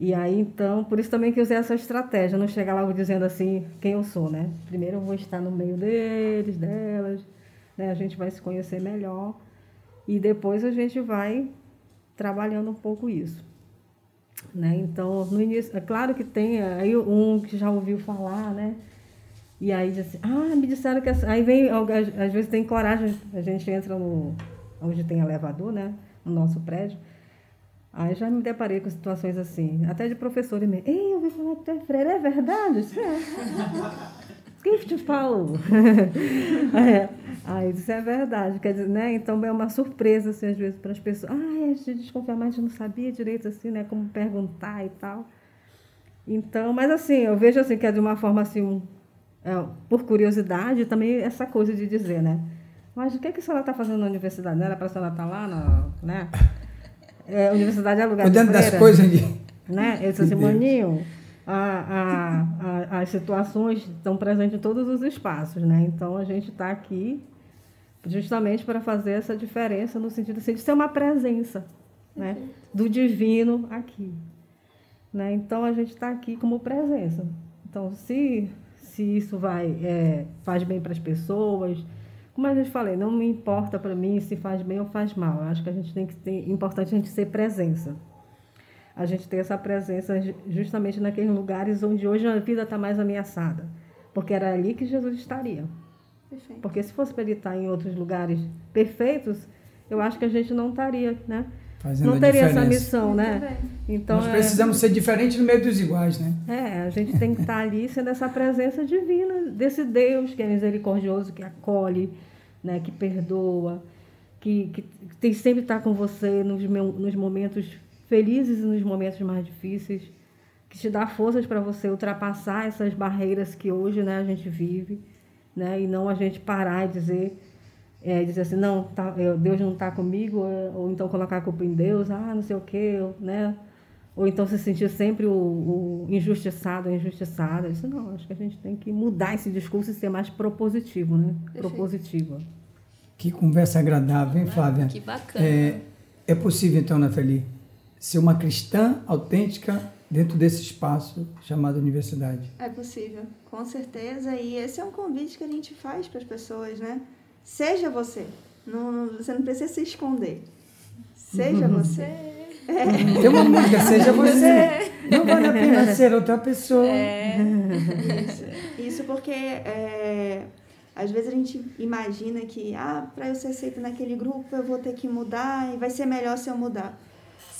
E aí, então, por isso também que usei essa estratégia, não chegar logo dizendo assim quem eu sou, né? Primeiro eu vou estar no meio deles, delas, né? A gente vai se conhecer melhor e depois a gente vai trabalhando um pouco isso. Né? Então, no início, é claro que tem aí um que já ouviu falar, né? E aí diz assim, ah, me disseram que... Aí vem, às vezes tem coragem, a gente entra no... Onde tem elevador, né? No nosso prédio. Aí já me deparei com situações assim, até de professores mesmo. Ei, eu ouvi falar que tu é freira, é verdade? É. Quem te falou? é. Aí isso é verdade, quer dizer, né? Então é uma surpresa, assim, às vezes, para as pessoas. Ah, a gente desconfia, mas a gente não sabia direito, assim, né? Como perguntar e tal. Então, mas assim, eu vejo assim que é de uma forma assim, é, por curiosidade, também essa coisa de dizer, né? Mas o que, é que a senhora está fazendo na universidade? Não era para a senhora estar tá lá, na, né? É, universidade é lugar Cuidando de das coisas de... Né? Eu disse assim, maninho, a, a, a, as situações estão presentes em todos os espaços, né? Então a gente está aqui justamente para fazer essa diferença no sentido assim, de ser uma presença, né? Do divino aqui, né? Então a gente está aqui como presença. Então se se isso vai é, faz bem para as pessoas, como a gente falei, não me importa para mim se faz bem ou faz mal. Eu acho que a gente tem que ter importante a gente ser presença a gente ter essa presença justamente naqueles lugares onde hoje a vida está mais ameaçada. Porque era ali que Jesus estaria. Perfeito. Porque se fosse para ele estar em outros lugares perfeitos, eu acho que a gente não estaria, né? Fazendo não teria essa missão, né? Então nós é precisamos é... ser diferentes no meio dos iguais, né? É, a gente tem que estar ali sendo essa presença divina desse Deus que é misericordioso, que acolhe, né? Que perdoa, que, que tem sempre estar com você nos, nos momentos felizes nos momentos mais difíceis, que te dá forças para você ultrapassar essas barreiras que hoje né, a gente vive, né, e não a gente parar e dizer, é, dizer assim, não, tá, Deus não está comigo, ou, ou, então colocar a culpa em Deus, ah, não sei o quê, né? Ou então se sentir sempre o, o injustiçado, injustiçada. Isso não, acho que a gente tem que mudar esse discurso e ser mais propositivo, né? Propositiva. Que conversa agradável, hein, Flávia? Que bacana. É, é possível, então, Nathalie, ser uma cristã autêntica dentro desse espaço chamado universidade? É possível, com certeza. E esse é um convite que a gente faz para as pessoas, né? Seja você. Não, você não precisa se esconder. Seja você. É. Tem uma música, seja você. Não vale a pena ser outra pessoa. É. Isso. Isso porque é, às vezes a gente imagina que, ah, para eu ser aceito naquele grupo eu vou ter que mudar e vai ser melhor se eu mudar.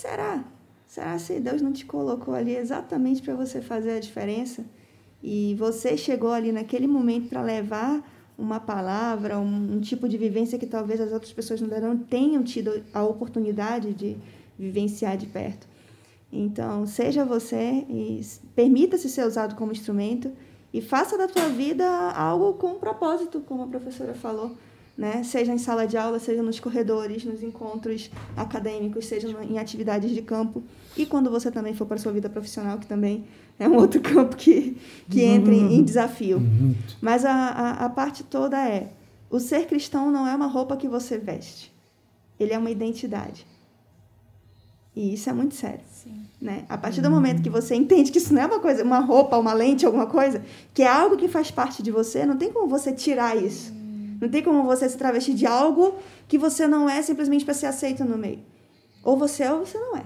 Será? Será se Deus não te colocou ali exatamente para você fazer a diferença? E você chegou ali naquele momento para levar uma palavra, um, um, tipo de vivência que talvez as outras pessoas não tenham tido a oportunidade de vivenciar de perto. Então, seja você e permita-se ser usado como instrumento e faça da tua vida algo com propósito, como a professora falou né? seja em sala de aula, seja nos corredores, nos encontros acadêmicos, seja em atividades de campo. E quando você também for para a sua vida profissional, que também é um outro campo que, que entra em, em desafio. Uhum. Mas a, a, a parte toda é: o ser cristão não é uma roupa que você veste, ele é uma identidade. E isso é muito sério. Sim. Né? A partir do momento que você entende que isso não é uma coisa, uma roupa, uma lente, alguma coisa, que é algo que faz parte de você, não tem como você tirar isso. Não tem como você se travestir de algo que você não é simplesmente para ser aceito no meio. Ou você é ou você não é.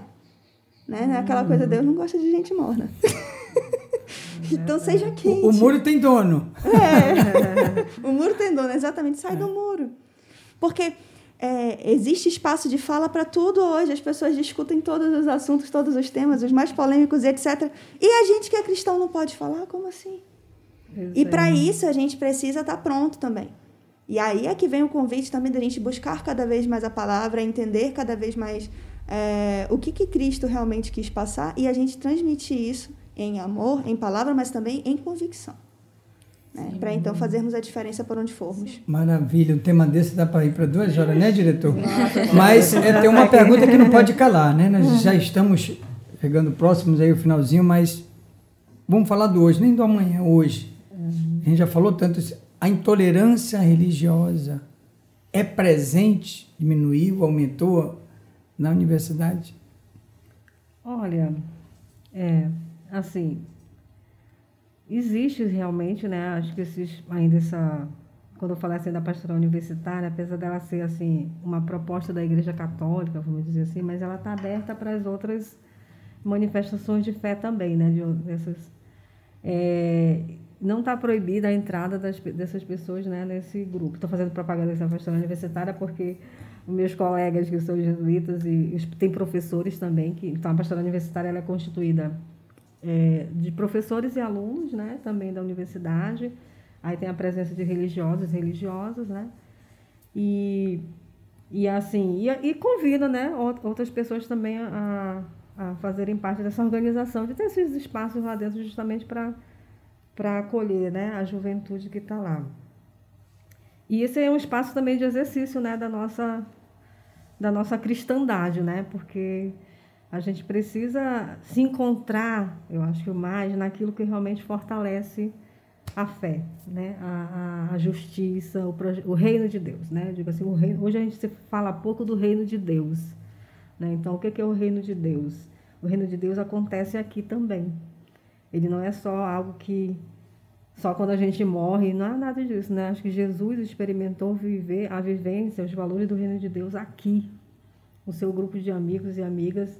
Né? Hum. Aquela coisa, Deus não gosta de gente morna. então seja quente. O, o, muro tem dono. É. o muro tem dono, exatamente. Sai é. do muro. Porque é, existe espaço de fala para tudo hoje. As pessoas discutem todos os assuntos, todos os temas, os mais polêmicos, etc. E a gente que é cristão não pode falar? Como assim? E para isso a gente precisa estar tá pronto também. E aí é que vem o convite também da gente buscar cada vez mais a palavra, entender cada vez mais é, o que, que Cristo realmente quis passar e a gente transmitir isso em amor, em palavra, mas também em convicção. Né? Para então fazermos a diferença por onde formos. Maravilha, um tema desse dá para ir para duas horas, né, diretor? mas é, tem uma pergunta que não pode calar, né? Nós já estamos chegando próximos aí o finalzinho, mas vamos falar do hoje, nem do amanhã, hoje. A gente já falou tanto a intolerância religiosa é presente, diminuiu, aumentou na universidade? Olha, é, assim, existe realmente, né, acho que esses, ainda essa, quando eu falei assim da pastoral universitária, apesar dela ser, assim, uma proposta da Igreja Católica, vamos dizer assim, mas ela está aberta para as outras manifestações de fé também, né, de, dessas, é, não está proibida a entrada das, dessas pessoas né, nesse grupo. Estou fazendo propaganda dessa pastoral universitária porque meus colegas que são jesuítas e, e tem professores também, que então a pastoral universitária ela é constituída é, de professores e alunos né, também da universidade. Aí tem a presença de religiosos religiosas, né? E, e assim, e, e convida né, outras pessoas também a, a fazerem parte dessa organização, de ter esses espaços lá dentro justamente para para acolher né, a juventude que está lá. E esse é um espaço também de exercício né, da, nossa, da nossa cristandade, né? porque a gente precisa se encontrar, eu acho que mais, naquilo que realmente fortalece a fé, né? a, a, justiça, o, o, reino de Deus. Né? Digo assim, o reino, hoje a gente fala pouco do reino de Deus. Né? Então, o que é o reino de Deus? O reino de Deus acontece aqui também. Ele não é só algo que só quando a gente morre, não é nada disso, né? Acho que Jesus experimentou viver a vivência, os valores do reino de Deus aqui, o seu grupo de amigos e amigas,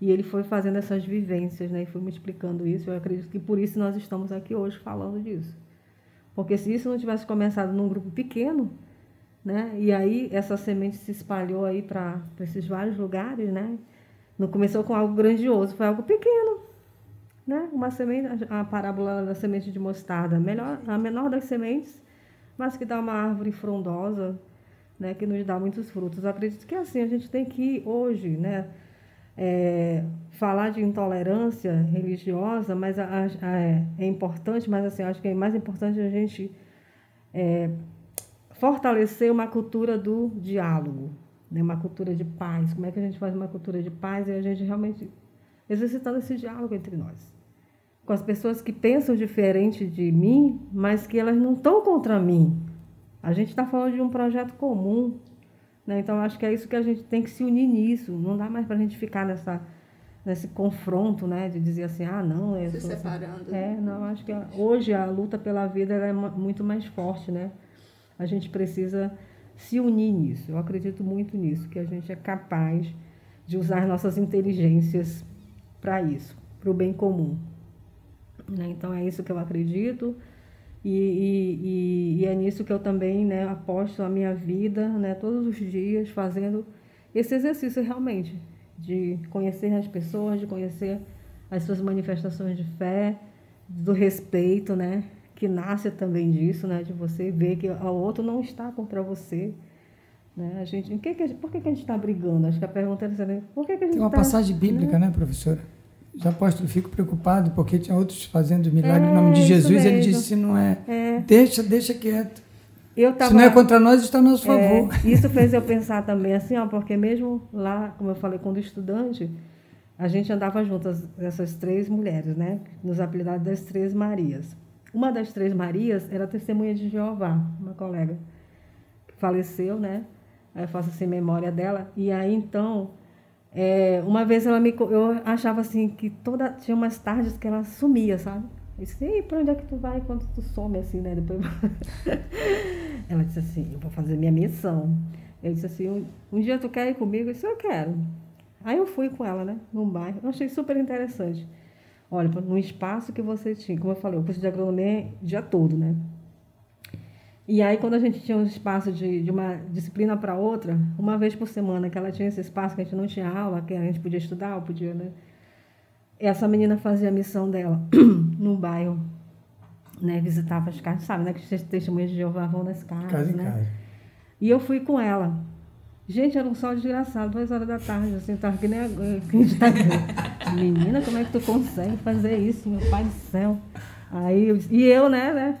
e ele foi fazendo essas vivências, né? E foi me explicando isso. Eu acredito que por isso nós estamos aqui hoje falando disso. Porque se isso não tivesse começado num grupo pequeno, né? E aí essa semente se espalhou aí para esses vários lugares, né? Não começou com algo grandioso, foi algo pequeno, né? Uma semente, a parábola da semente de mostarda, melhor, a menor das sementes, mas que dá uma árvore frondosa, né? Que nos dá muitos frutos. Eu acredito que assim a gente tem que hoje, né? É, falar de intolerância religiosa, mas a, a, é, é, importante, mas assim acho que é mais importante a gente é, fortalecer uma cultura do diálogo, né? Uma cultura de paz. Como é que a gente faz uma cultura de paz e a gente realmente exercitando esse diálogo entre nós com as pessoas que pensam diferente de mim, mas que elas não estão contra mim. A gente está falando de um projeto comum. Né? Então, acho que é isso que a gente tem que se unir nisso. Não dá mais para a gente ficar nessa, nesse confronto, né? De dizer assim, ah, não... Eu se assim. separando. Assim. É, não, acho que hoje a luta pela vida é muito mais forte, né? A gente precisa se unir nisso. Eu acredito muito nisso, que a gente é capaz de usar nossas inteligências para isso, para o bem comum. Né? Então é isso que eu acredito e, e, e, é nisso que eu também né, aposto a minha vida, né, todos os dias, fazendo esse exercício realmente de conhecer as pessoas, de conhecer as suas manifestações de fé, do respeito, né, que nasce também disso, né, de você ver que o outro não está contra você. Né? A gente, que que, por que, que a gente está brigando? Acho que a pergunta é essa, por que, que a gente Tem uma tá, passagem bíblica, né, né professora? Os apóstolos ficam preocupados porque tinha outros fazendo milagre é, em nome de Jesus. Ele disse: não é, é. deixa, deixa quieto. Tava, Se não é contra nós, está a nosso é, favor. Isso fez eu pensar também assim, ó, porque mesmo lá, como eu falei, quando estudante, a gente andava juntas, essas três mulheres, né? Nos apelidados das Três Marias. Uma das Três Marias era testemunha de Jeová, uma colega que faleceu, né? Aí eu faço assim memória dela. E aí então é, uma vez ela me, eu achava assim que toda tinha umas tardes que ela sumia, sabe? Eu disse, Ei, pra onde é que tu vai quando tu some assim, né? Depois ela disse assim, eu vou fazer minha missão. Eu disse assim, um, um, dia tu quer ir comigo? Eu disse, eu quero. Aí eu fui com ela, né? Num bairro. Eu achei super interessante. Olha, num espaço que você tinha, como eu falei, o curso de agronomia o dia todo, né? E aí, quando a gente tinha um espaço de, de uma disciplina para outra, uma vez por semana, que ela tinha esse espaço que a gente não tinha aula, que a gente podia estudar, ou podia, né? Essa menina fazia a missão dela no bairro, né? Visitava as casas, sabe, né? Que os testemunhas de Jeová vão nas casas, casa né? Casa. E eu fui com ela. Gente, era um sol desgraçado, duas horas da tarde, assim, tava que nem a... Menina, como é que tu consegue fazer isso, meu pai do céu? Aí, e eu, né, né?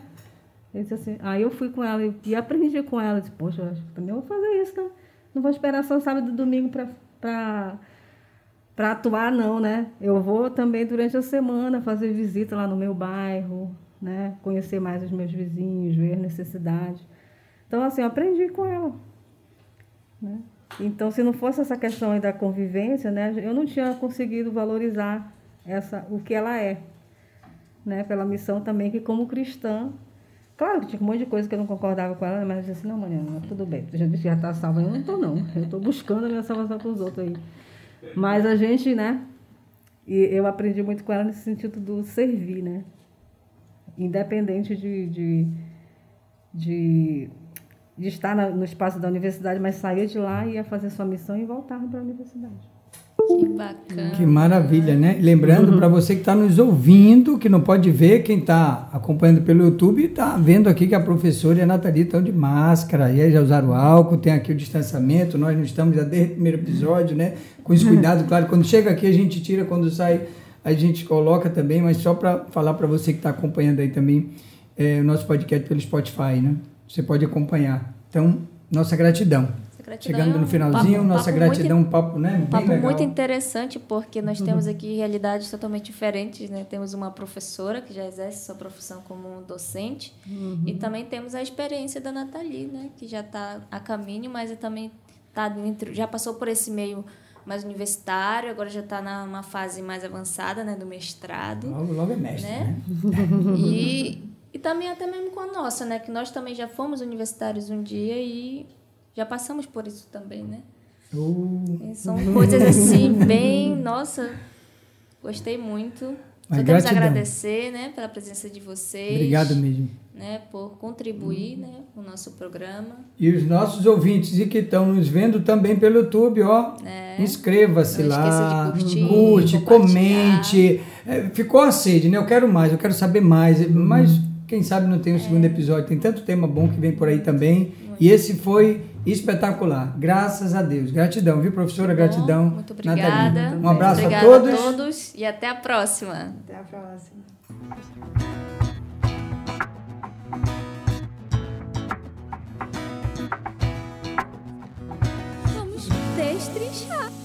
Disse assim, aí eu fui com ela e, aprendi com ela. Disse, Poxa, eu também vou fazer isso, né? Não vou esperar só sábado e domingo para atuar, não, né? Eu vou também durante a semana fazer visita lá no meu bairro, né? Conhecer mais os meus vizinhos, ver necessidades. Então, assim, eu aprendi com ela. Né? Então, se não fosse essa questão da convivência, né? Eu não tinha conseguido valorizar essa, o que ela é. Né? Pela missão também que, como cristã, Claro que tinha um monte de coisa que eu não concordava com ela, mas eu disse assim, não, Mariana, tudo bem, disse que já está salva, eu não estou não, eu estou buscando a minha salvação para os outros aí. Mas a gente, né, e eu aprendi muito com ela nesse sentido do servir, né, independente de, de, de, de estar no espaço da universidade, mas sair de lá, ia fazer sua missão e voltar para a universidade. Que bacana. Que maravilha, né? Lembrando uhum. para você que está nos ouvindo, que não pode ver, quem está acompanhando pelo YouTube, está vendo aqui que a professora e a Nathalie estão de máscara, e aí já usaram álcool, tem aqui o distanciamento, nós não estamos já desde o primeiro episódio, né? Com esse cuidado, claro, quando chega aqui a gente tira, quando sai a gente coloca também, mas só para falar para você que está acompanhando aí também é, o nosso podcast pelo Spotify, né? Você pode acompanhar. Então, nossa gratidão. Gratidão Chegando é no finalzinho, papo- nossa papo gratidão, muito um papo, né? Um papo legal. muito interessante, porque nós temos aqui realidades totalmente diferentes, né? Temos uma professora que já exerce sua profissão como docente e também temos a experiência da Nathalie, né? Que já está a caminho, mas também tá dentro, já passou por esse meio mais universitário, agora já está numa fase mais avançada, né? Do mestrado. Logo, logo é mestre, Né? né? E, e também até mesmo com a nossa, né? Que nós também já fomos universitários um dia e já passamos por isso também, né? Uh, São coisas assim, bem. Nossa, gostei muito. Só temos gratidão. agradecer, né, pela presença de vocês. obrigado mesmo. Né, por contribuir, né, com o nosso programa. E os nossos ouvintes e que estão nos vendo também pelo YouTube, ó, inscreva-se É. Esqueça lá, de curtir, curte, comente. É, ficou a sede, né? Eu quero mais, eu quero saber mais. Mas quem sabe não tem o É. segundo episódio. Tem tanto tema bom que vem por aí também. E esse foi espetacular. Graças a Deus. Gratidão, viu, professora? Gratidão. Bom, muito obrigada. Natalina. Um abraço Obrigada a todos. a todos e até a próxima. Até a próxima. Vamos destrinchar.